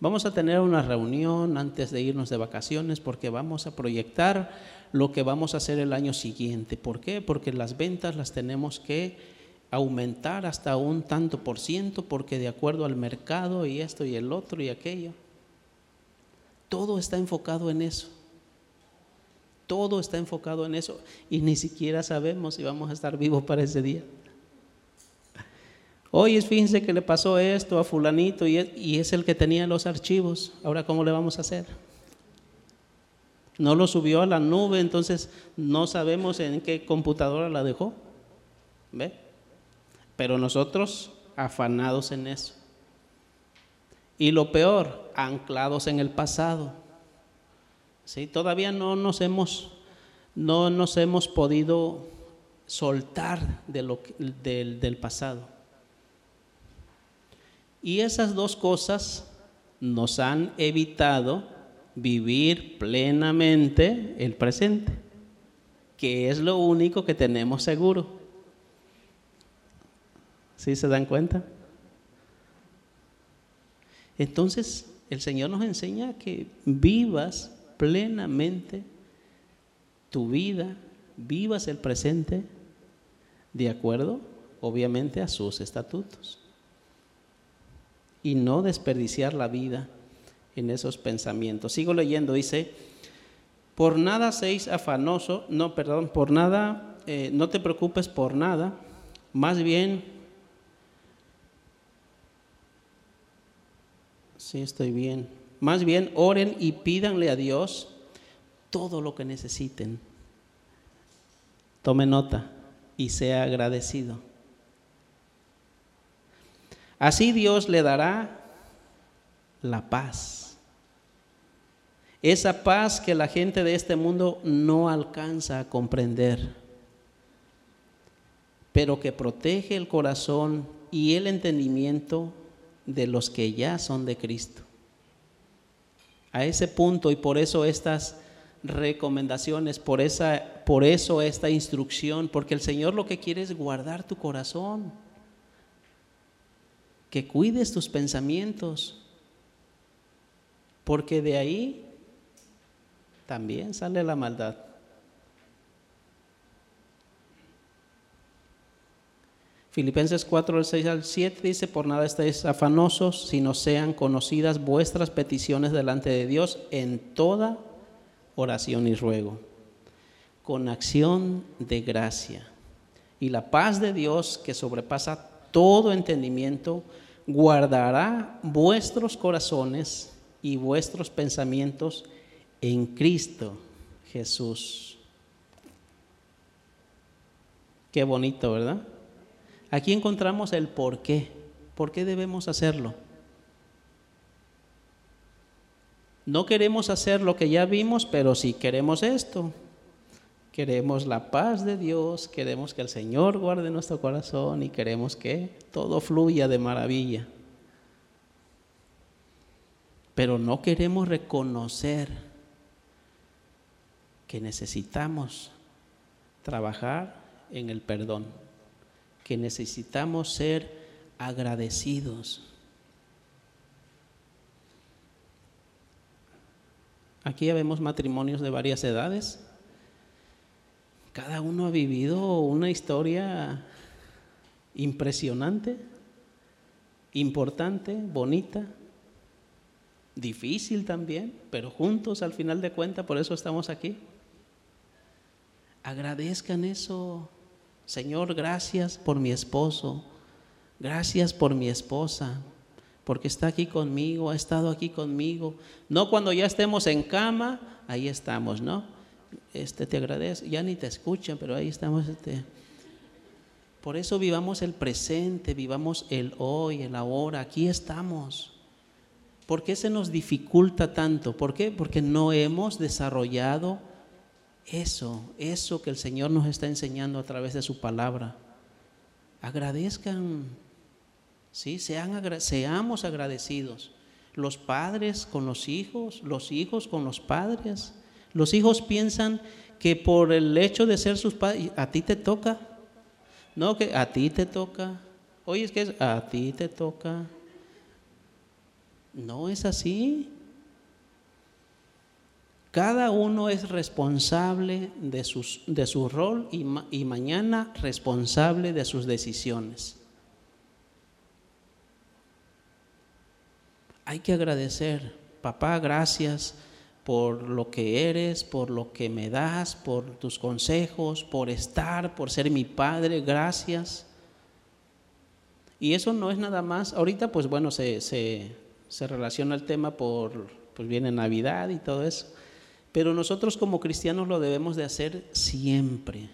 Vamos a tener una reunión antes de irnos de vacaciones porque vamos a proyectar lo que vamos a hacer el año siguiente. ¿Por qué? Porque las ventas las tenemos que aumentar hasta un tanto por ciento porque de acuerdo al mercado y esto y el otro y aquello. Todo está enfocado en eso. Todo está enfocado en eso y ni siquiera sabemos si vamos a estar vivos para ese día. Hoy fíjense que le pasó esto a fulanito y es el que tenía los archivos. Ahora, ¿cómo le vamos a hacer? No lo subió a la nube, entonces no sabemos en qué computadora la dejó. ¿Ve? Pero nosotros afanados en eso. Y lo peor, anclados en el pasado. ¿sí? Todavía no nos hemos, no nos hemos podido soltar de lo, del, del pasado. Y esas dos cosas nos han evitado vivir plenamente el presente, que es lo único que tenemos seguro. ¿Sí se dan cuenta? Entonces, el Señor nos enseña que vivas plenamente tu vida, vivas el presente de acuerdo, obviamente, a sus estatutos. Y no desperdiciar la vida en esos pensamientos. Sigo leyendo, dice, por nada seis afanoso, no, perdón, por nada, eh, no te preocupes por nada, más bien, sí estoy bien, más bien oren y pídanle a Dios todo lo que necesiten. Tome nota y sea agradecido. Así Dios le dará la paz. Esa paz que la gente de este mundo no alcanza a comprender, pero que protege el corazón y el entendimiento de los que ya son de Cristo a ese punto y por eso estas recomendaciones, por, esa, por eso esta instrucción, porque el Señor lo que quiere es guardar tu corazón, que cuides tus pensamientos, porque de ahí también sale la maldad. Filipenses 4, 6 al 7 dice, por nada estéis afanosos, sino sean conocidas vuestras peticiones delante de Dios en toda oración y ruego, con acción de gracia. Y la paz de Dios, que sobrepasa todo entendimiento, guardará vuestros corazones y vuestros pensamientos en Cristo Jesús. Qué bonito, ¿verdad? Aquí encontramos el por qué. ¿Por qué debemos hacerlo? No queremos hacer lo que ya vimos, pero sí queremos esto. Queremos la paz de Dios, queremos que el Señor guarde nuestro corazón y queremos que todo fluya de maravilla. Pero no queremos reconocer que necesitamos trabajar en el perdón que necesitamos ser agradecidos. Aquí ya vemos matrimonios de varias edades. Cada uno ha vivido una historia impresionante, importante, bonita, difícil también, pero juntos al final de cuentas, por eso estamos aquí. Agradezcan eso. Señor, gracias por mi esposo, gracias por mi esposa, porque está aquí conmigo, ha estado aquí conmigo. No cuando ya estemos en cama, ahí estamos, ¿no? Este te agradezco, ya ni te escuchan, pero ahí estamos. Este. Por eso vivamos el presente, vivamos el hoy, el ahora, aquí estamos. ¿Por qué se nos dificulta tanto? ¿Por qué? Porque no hemos desarrollado eso, eso que el Señor nos está enseñando a través de su palabra. Agradezcan ¿sí? Sean, seamos agradecidos. Los padres con los hijos, los hijos con los padres. Los hijos piensan que por el hecho de ser sus padres, a ti te toca. No, que a ti te toca. Oye, es que a ti te toca. No es así. Cada uno es responsable de, de su rol y, y mañana responsable de sus decisiones. hay que agradecer, papá, gracias por lo que eres, por lo que me das, por tus consejos, por estar, por ser mi padre, gracias. Y eso no es nada más, ahorita pues bueno, se, se, se relaciona el tema por, pues viene Navidad y todo eso, pero nosotros como cristianos lo debemos de hacer siempre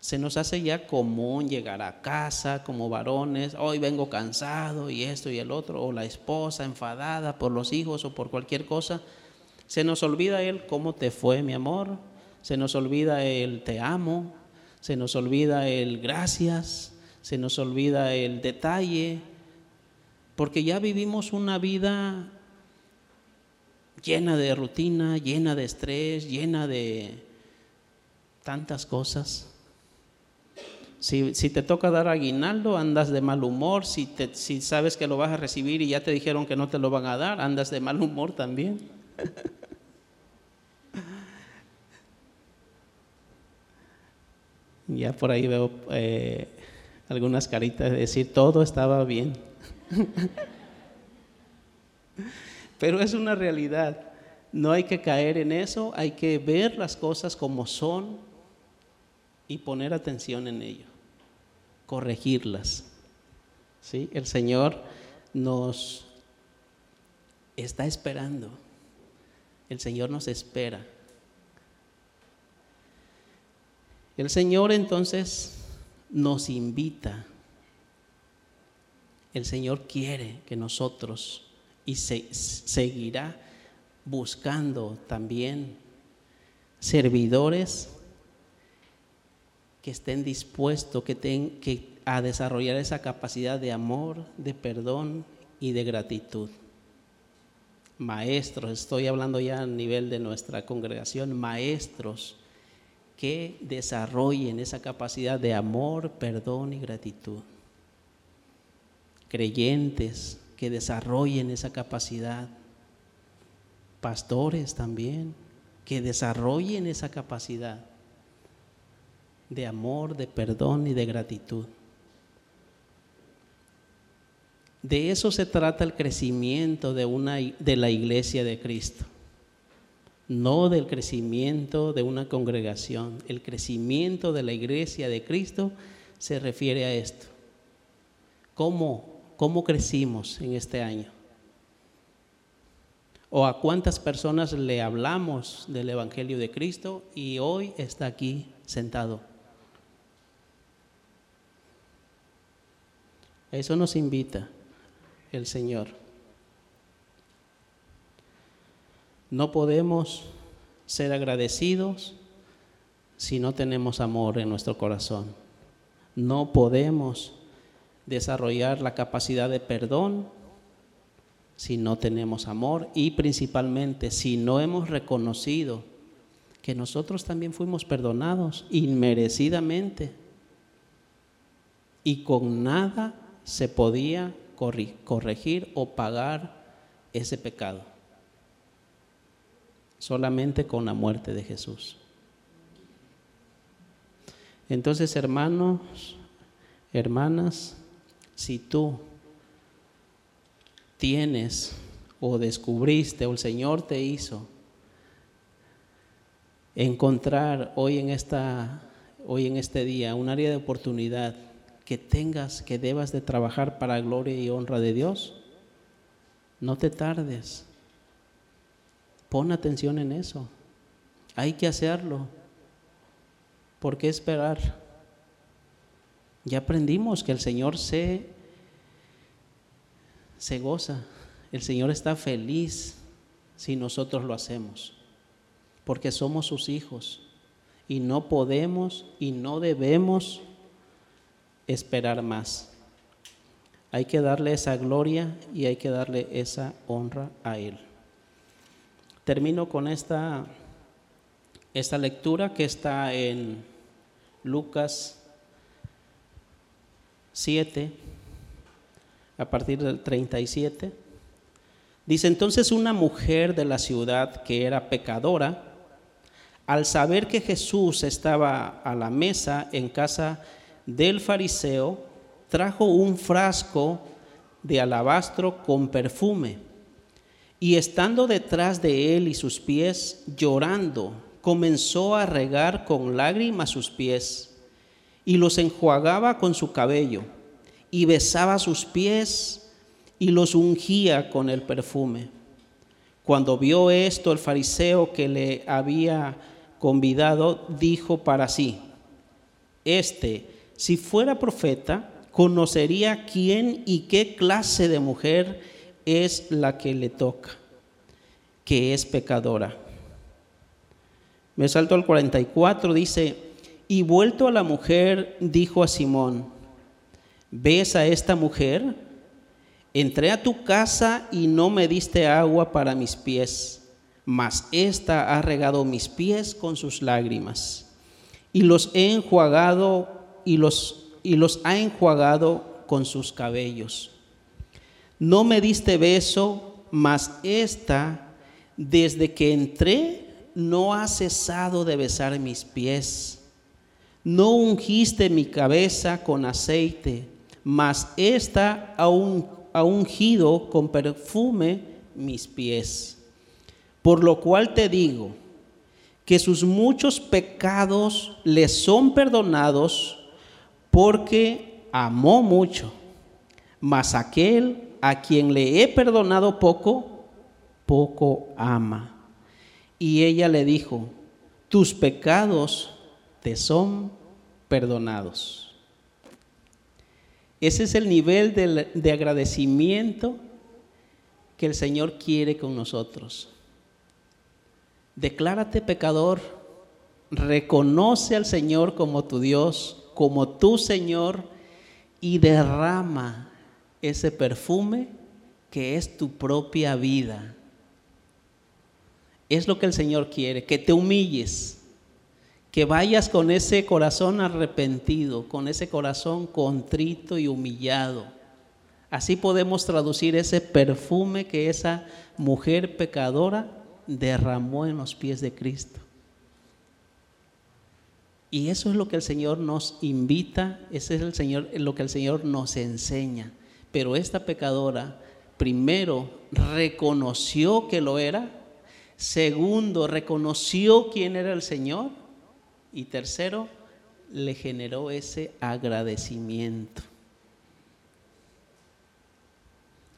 se nos hace ya común llegar a casa como varones, hoy vengo cansado y esto y el otro, o la esposa enfadada por los hijos o por cualquier cosa. Se nos olvida el cómo te fue, mi amor. Se nos olvida el te amo. Se nos olvida el gracias. Se nos olvida el detalle. Porque ya vivimos una vida llena de rutina, llena de estrés, llena de tantas cosas. Si, te toca dar aguinaldo, andas de mal humor. Si, sabes que lo vas a recibir y ya te dijeron que no te lo van a dar, andas de mal humor también. ya por ahí veo eh, algunas caritas de decir todo estaba bien. Pero es una realidad. No hay que caer en eso, hay que ver las cosas como son y poner atención en ello corregirlas. ¿Sí? El Señor nos está esperando. El Señor nos espera. El Señor entonces nos invita. El Señor quiere que nosotros y se, seguirá buscando también servidores que estén dispuestos que, que a desarrollar esa capacidad de amor, de perdón y de gratitud. Maestros, estoy hablando ya a nivel de nuestra congregación, maestros que desarrollen esa capacidad de amor, perdón y gratitud. Creyentes que desarrollen esa capacidad. Pastores también, que desarrollen esa capacidad de amor, de perdón y de gratitud. De eso se trata el crecimiento de, una, de la iglesia de Cristo, no del crecimiento de una congregación. El crecimiento de la iglesia de Cristo se refiere a esto. ¿Cómo, cómo crecimos en este año? ¿O a cuántas personas le hablamos del Evangelio de Cristo y hoy está aquí sentado? eso nos invita el Señor. No podemos ser agradecidos si no tenemos amor en nuestro corazón. No podemos desarrollar la capacidad de perdón si no tenemos amor y principalmente si no hemos reconocido que nosotros también fuimos perdonados inmerecidamente y con nada se podía corregir o pagar ese pecado. Solamente con la muerte de Jesús. Entonces, hermanos, hermanas, si tú tienes o descubriste o el Señor te hizo encontrar hoy en esta hoy en este día un área de oportunidad que tengas que debas de trabajar para gloria y honra de Dios, no te tardes. Pon atención en eso. Hay que hacerlo. ¿Por qué esperar? Ya aprendimos que el Señor se, se goza, el Señor está feliz si nosotros lo hacemos, porque somos sus hijos y no podemos y no debemos esperar más. Hay que darle esa gloria y hay que darle esa honra a Él. Termino con esta, esta lectura que está en Lucas 7, a partir del 37. Dice entonces una mujer de la ciudad que era pecadora, al saber que Jesús estaba a la mesa en casa del fariseo, trajo un frasco de alabastro con perfume y estando detrás de él y sus pies, llorando, comenzó a regar con lágrimas sus pies y los enjuagaba con su cabello y besaba sus pies y los ungía con el perfume. Cuando vio esto el fariseo que le había convidado, dijo para sí, este, si fuera profeta, conocería quién y qué clase de mujer es la que le toca, que es pecadora. Me salto al 44, dice, y vuelto a la mujer, dijo a Simón, ¿ves a esta mujer? Entré a tu casa y no me diste agua para mis pies, mas ésta ha regado mis pies con sus lágrimas, y los he enjuagado y los, y los ha enjuagado con sus cabellos. No me diste beso, mas esta, desde que entré, no ha cesado de besar mis pies. No ungiste mi cabeza con aceite, mas esta ha, ungido con perfume mis pies. Por lo cual te digo que sus muchos pecados le son perdonados porque amó mucho. Mas aquel a quien le he perdonado poco, poco ama. Y ella le dijo, tus pecados te son perdonados. Ese es el nivel de, de agradecimiento que el Señor quiere con nosotros. Declárate pecador, reconoce al Señor como tu Dios, como tu Señor y derrama ese perfume que es tu propia vida. Es lo que el Señor quiere, que te humilles, que vayas con ese corazón arrepentido, con ese corazón contrito y humillado. Así podemos traducir ese perfume que esa mujer pecadora derramó en los pies de Cristo. Y eso es lo que el Señor nos invita, ese es el Señor, lo que el Señor nos enseña. Pero esta pecadora primero reconoció que lo era Segundo, reconoció quién era el Señor. Y tercero, le generó ese agradecimiento.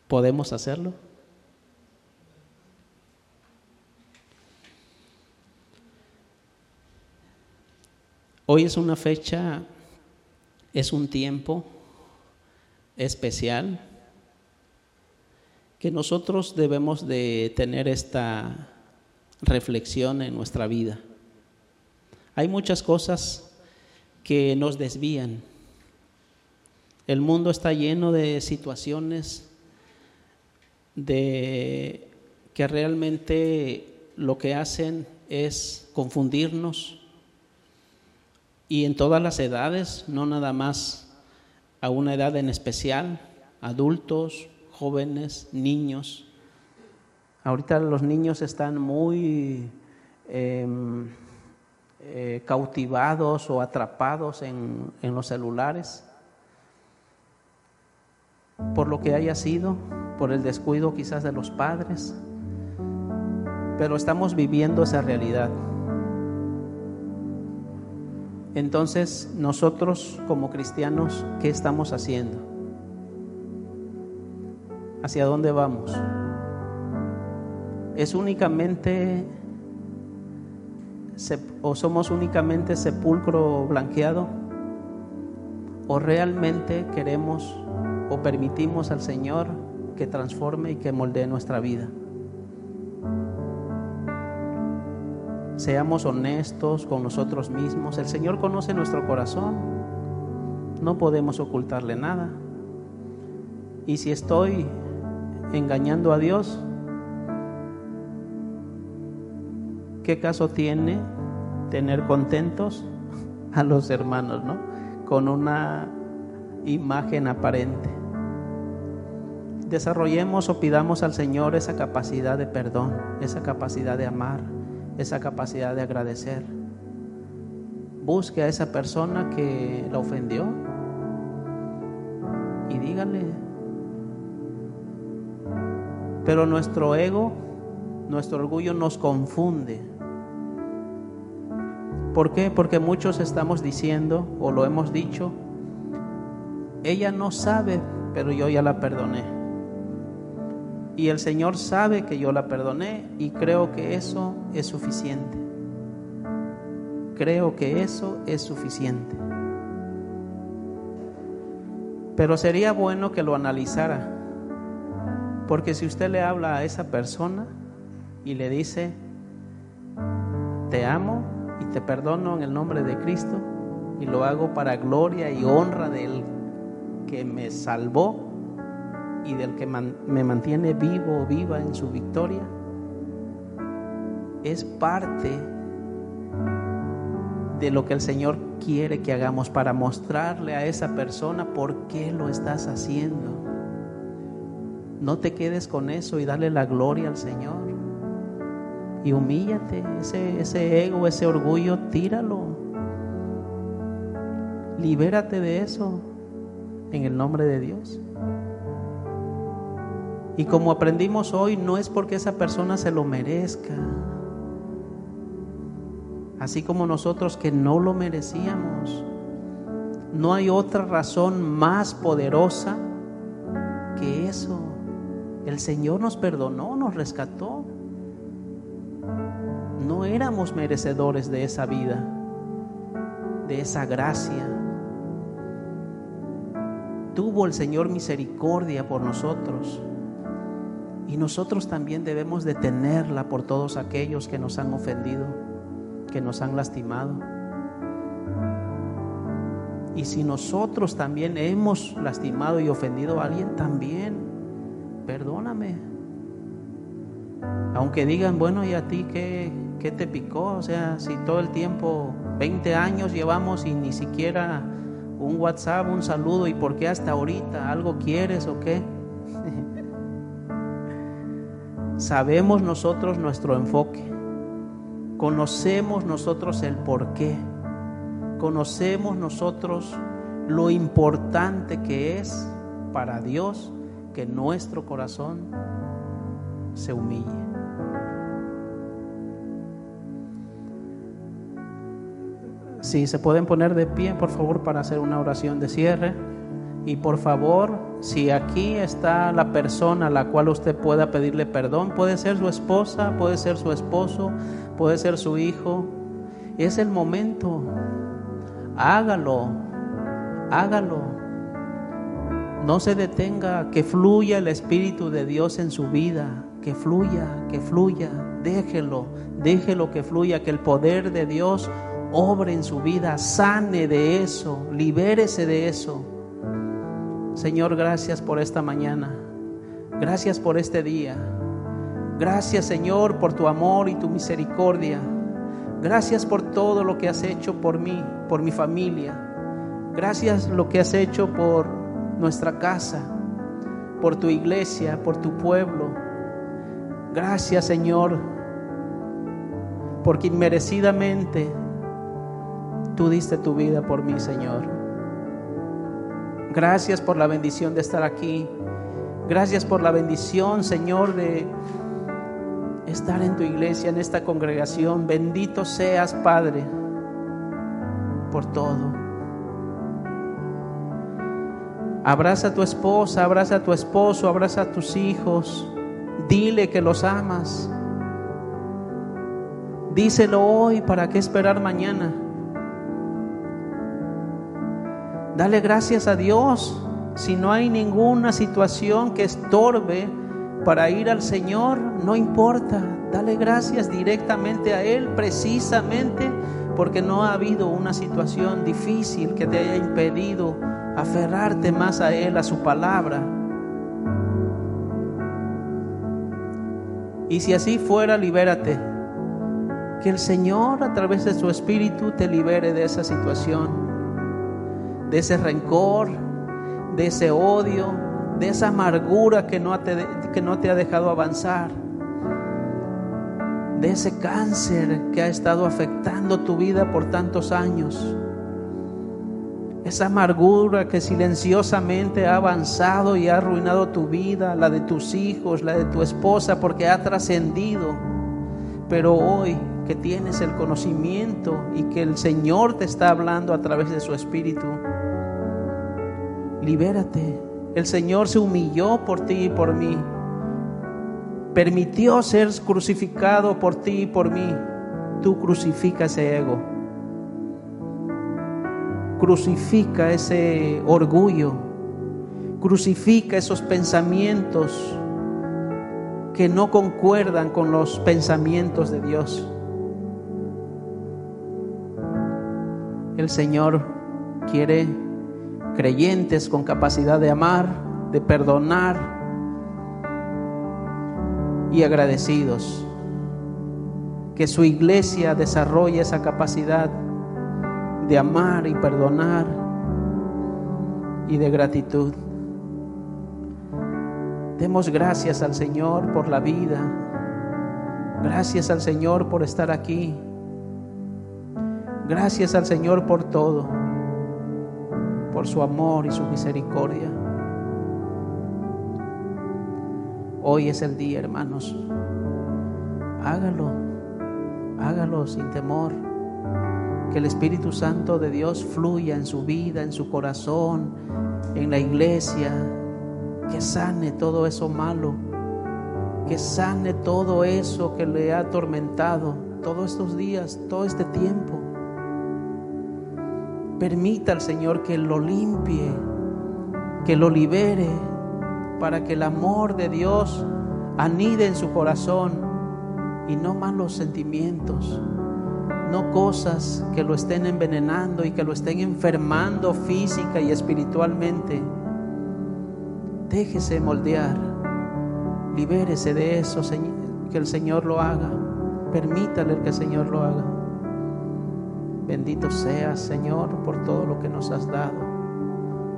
¿Podemos hacerlo? Hoy es una fecha, es un tiempo especial que nosotros debemos de tener esta reflexión en nuestra vida. Hay muchas cosas que nos desvían. El mundo está lleno de situaciones de que realmente lo que hacen es confundirnos y en todas las edades, no nada más a una edad en especial, adultos, jóvenes, niños. Ahorita los niños están muy em, eh, cautivados o atrapados en, en los celulares, por lo que haya sido, por el descuido quizás de los padres, pero estamos viviendo esa realidad. Entonces, nosotros como cristianos, ¿qué estamos haciendo? ¿Hacia dónde vamos? ¿Es únicamente o somos únicamente sepulcro blanqueado? ¿O realmente queremos o permitimos al Señor que transforme y que moldee nuestra vida? Seamos honestos con nosotros mismos. El Señor conoce nuestro corazón. No podemos ocultarle nada. Y si estoy engañando a Dios, ¿qué caso tiene tener contentos a los hermanos, no? Con una imagen aparente. Desarrollemos o pidamos al Señor esa capacidad de perdón, esa capacidad de amar esa capacidad de agradecer. Busque a esa persona que la ofendió y dígale. Pero nuestro ego, nuestro orgullo nos confunde. ¿Por qué? Porque muchos estamos diciendo, o lo hemos dicho, ella no sabe, pero yo ya la perdoné. Y el Señor sabe que yo la perdoné y creo que eso es suficiente. Creo que eso es suficiente. Pero sería bueno que lo analizara. Porque si usted le habla a esa persona y le dice, te amo te perdono en el nombre de Cristo y lo hago para gloria y honra del que me salvó, y del que me mantiene vivo o viva en su victoria, es parte de lo que el Señor quiere que hagamos para mostrarle a esa persona por qué lo estás haciendo. No te quedes con eso y dale la gloria al Señor. Y humíllate, ese, ese ego, ese orgullo, tíralo. Libérate de eso en el nombre de Dios. Y como aprendimos hoy, no es porque esa persona se lo merezca. Así como nosotros que no lo merecíamos. No hay otra razón más poderosa que eso. El Señor nos perdonó, nos rescató. No éramos merecedores de esa vida, de esa gracia. Tuvo el Señor misericordia por nosotros. Y nosotros también debemos de tenerla por todos aquellos que nos han ofendido, que nos han lastimado. Y si nosotros también hemos lastimado y ofendido a alguien, también perdóname. Aunque digan, bueno, ¿y a ti qué, qué te picó? O sea, si todo el tiempo, 20 años llevamos y ni siquiera un WhatsApp, un saludo, ¿y por qué hasta ahorita? ¿Algo quieres o qué? Sabemos nosotros nuestro enfoque. Conocemos nosotros el porqué. Conocemos nosotros lo importante que es para Dios que nuestro corazón se humille. Si se pueden poner de pie, por favor, para hacer una oración de cierre. Y por favor, si aquí está la persona a la cual usted pueda pedirle perdón, puede ser su esposa, puede ser su esposo, puede ser su hijo, es el momento. Hágalo, hágalo. No se detenga, que fluya el Espíritu de Dios en su vida, que fluya, que fluya, déjelo, déjelo que fluya, que el poder de Dios obre en su vida, sane de eso, libérese de eso. Señor, gracias por esta mañana. Gracias por este día. Gracias, Señor, por tu amor y tu misericordia. Gracias por todo lo que has hecho por mí, por mi familia. Gracias lo que has hecho por nuestra casa, por tu iglesia, por tu pueblo. Gracias, Señor, porque inmerecidamente Tú diste tu vida por mí, Señor. Gracias por la bendición de estar aquí. Gracias por la bendición, Señor, de estar en tu iglesia, en esta congregación. Bendito seas, Padre, por todo. Abraza a tu esposa, abraza a tu esposo, abraza a tus hijos. Dile que los amas. Díselo hoy, ¿para qué esperar mañana? Dale gracias a Dios si no hay ninguna situación que estorbe para ir al Señor, no importa, dale gracias directamente a Él precisamente porque no ha habido una situación difícil que te haya impedido aferrarte más a Él, a su palabra. Y si así fuera, libérate. Que el Señor a través de su Espíritu te libere de esa situación, de ese rencor, de ese odio, de esa amargura que no te, que no te ha dejado avanzar, de ese cáncer que ha estado afectando tu vida por tantos años, esa amargura que silenciosamente ha avanzado y ha arruinado tu vida, la de tus hijos, la de tu esposa, porque ha trascendido. Pero hoy que tienes el conocimiento y que el Señor te está hablando a través de su Espíritu, libérate el Señor se humilló por ti y por mí. Permitió ser crucificado por ti y por mí. Tú crucifica ese ego. Crucifica ese orgullo. Crucifica esos pensamientos que no concuerdan con los pensamientos de Dios. El Señor quiere creyentes con capacidad de amar, de perdonar y agradecidos. Que su iglesia desarrolle esa capacidad de amar y perdonar y de gratitud. Demos gracias al Señor por la vida. Gracias al Señor por estar aquí. Gracias al Señor por todo por su amor y su misericordia. Hoy es el día, hermanos. Hágalo, hágalo sin temor. Que el Espíritu Santo de Dios fluya en su vida, en su corazón, en la iglesia. Que sane todo eso malo. Que sane todo eso que le ha atormentado todos estos días, todo este tiempo. Permita al Señor que lo limpie, que lo libere, para que el amor de Dios anide en su corazón y no malos sentimientos, no cosas que lo estén envenenando y que lo estén enfermando física y espiritualmente. Déjese moldear, libérese de eso, que el Señor lo haga, permítale que el Señor lo haga. Bendito seas, Señor, por todo lo que nos has dado,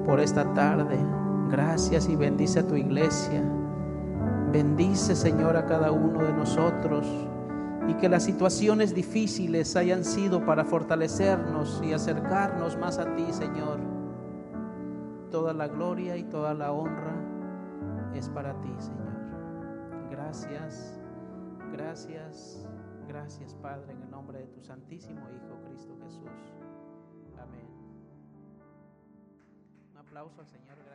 por esta tarde. Gracias y bendice a tu iglesia. Bendice, Señor, a cada uno de nosotros y que las situaciones difíciles hayan sido para fortalecernos y acercarnos más a ti, Señor. Toda la gloria y toda la honra es para ti, Señor. Gracias, gracias, gracias, Padre, en el nombre de tu Santísimo Hijo. Jesús. Amén. Un aplauso al Señor.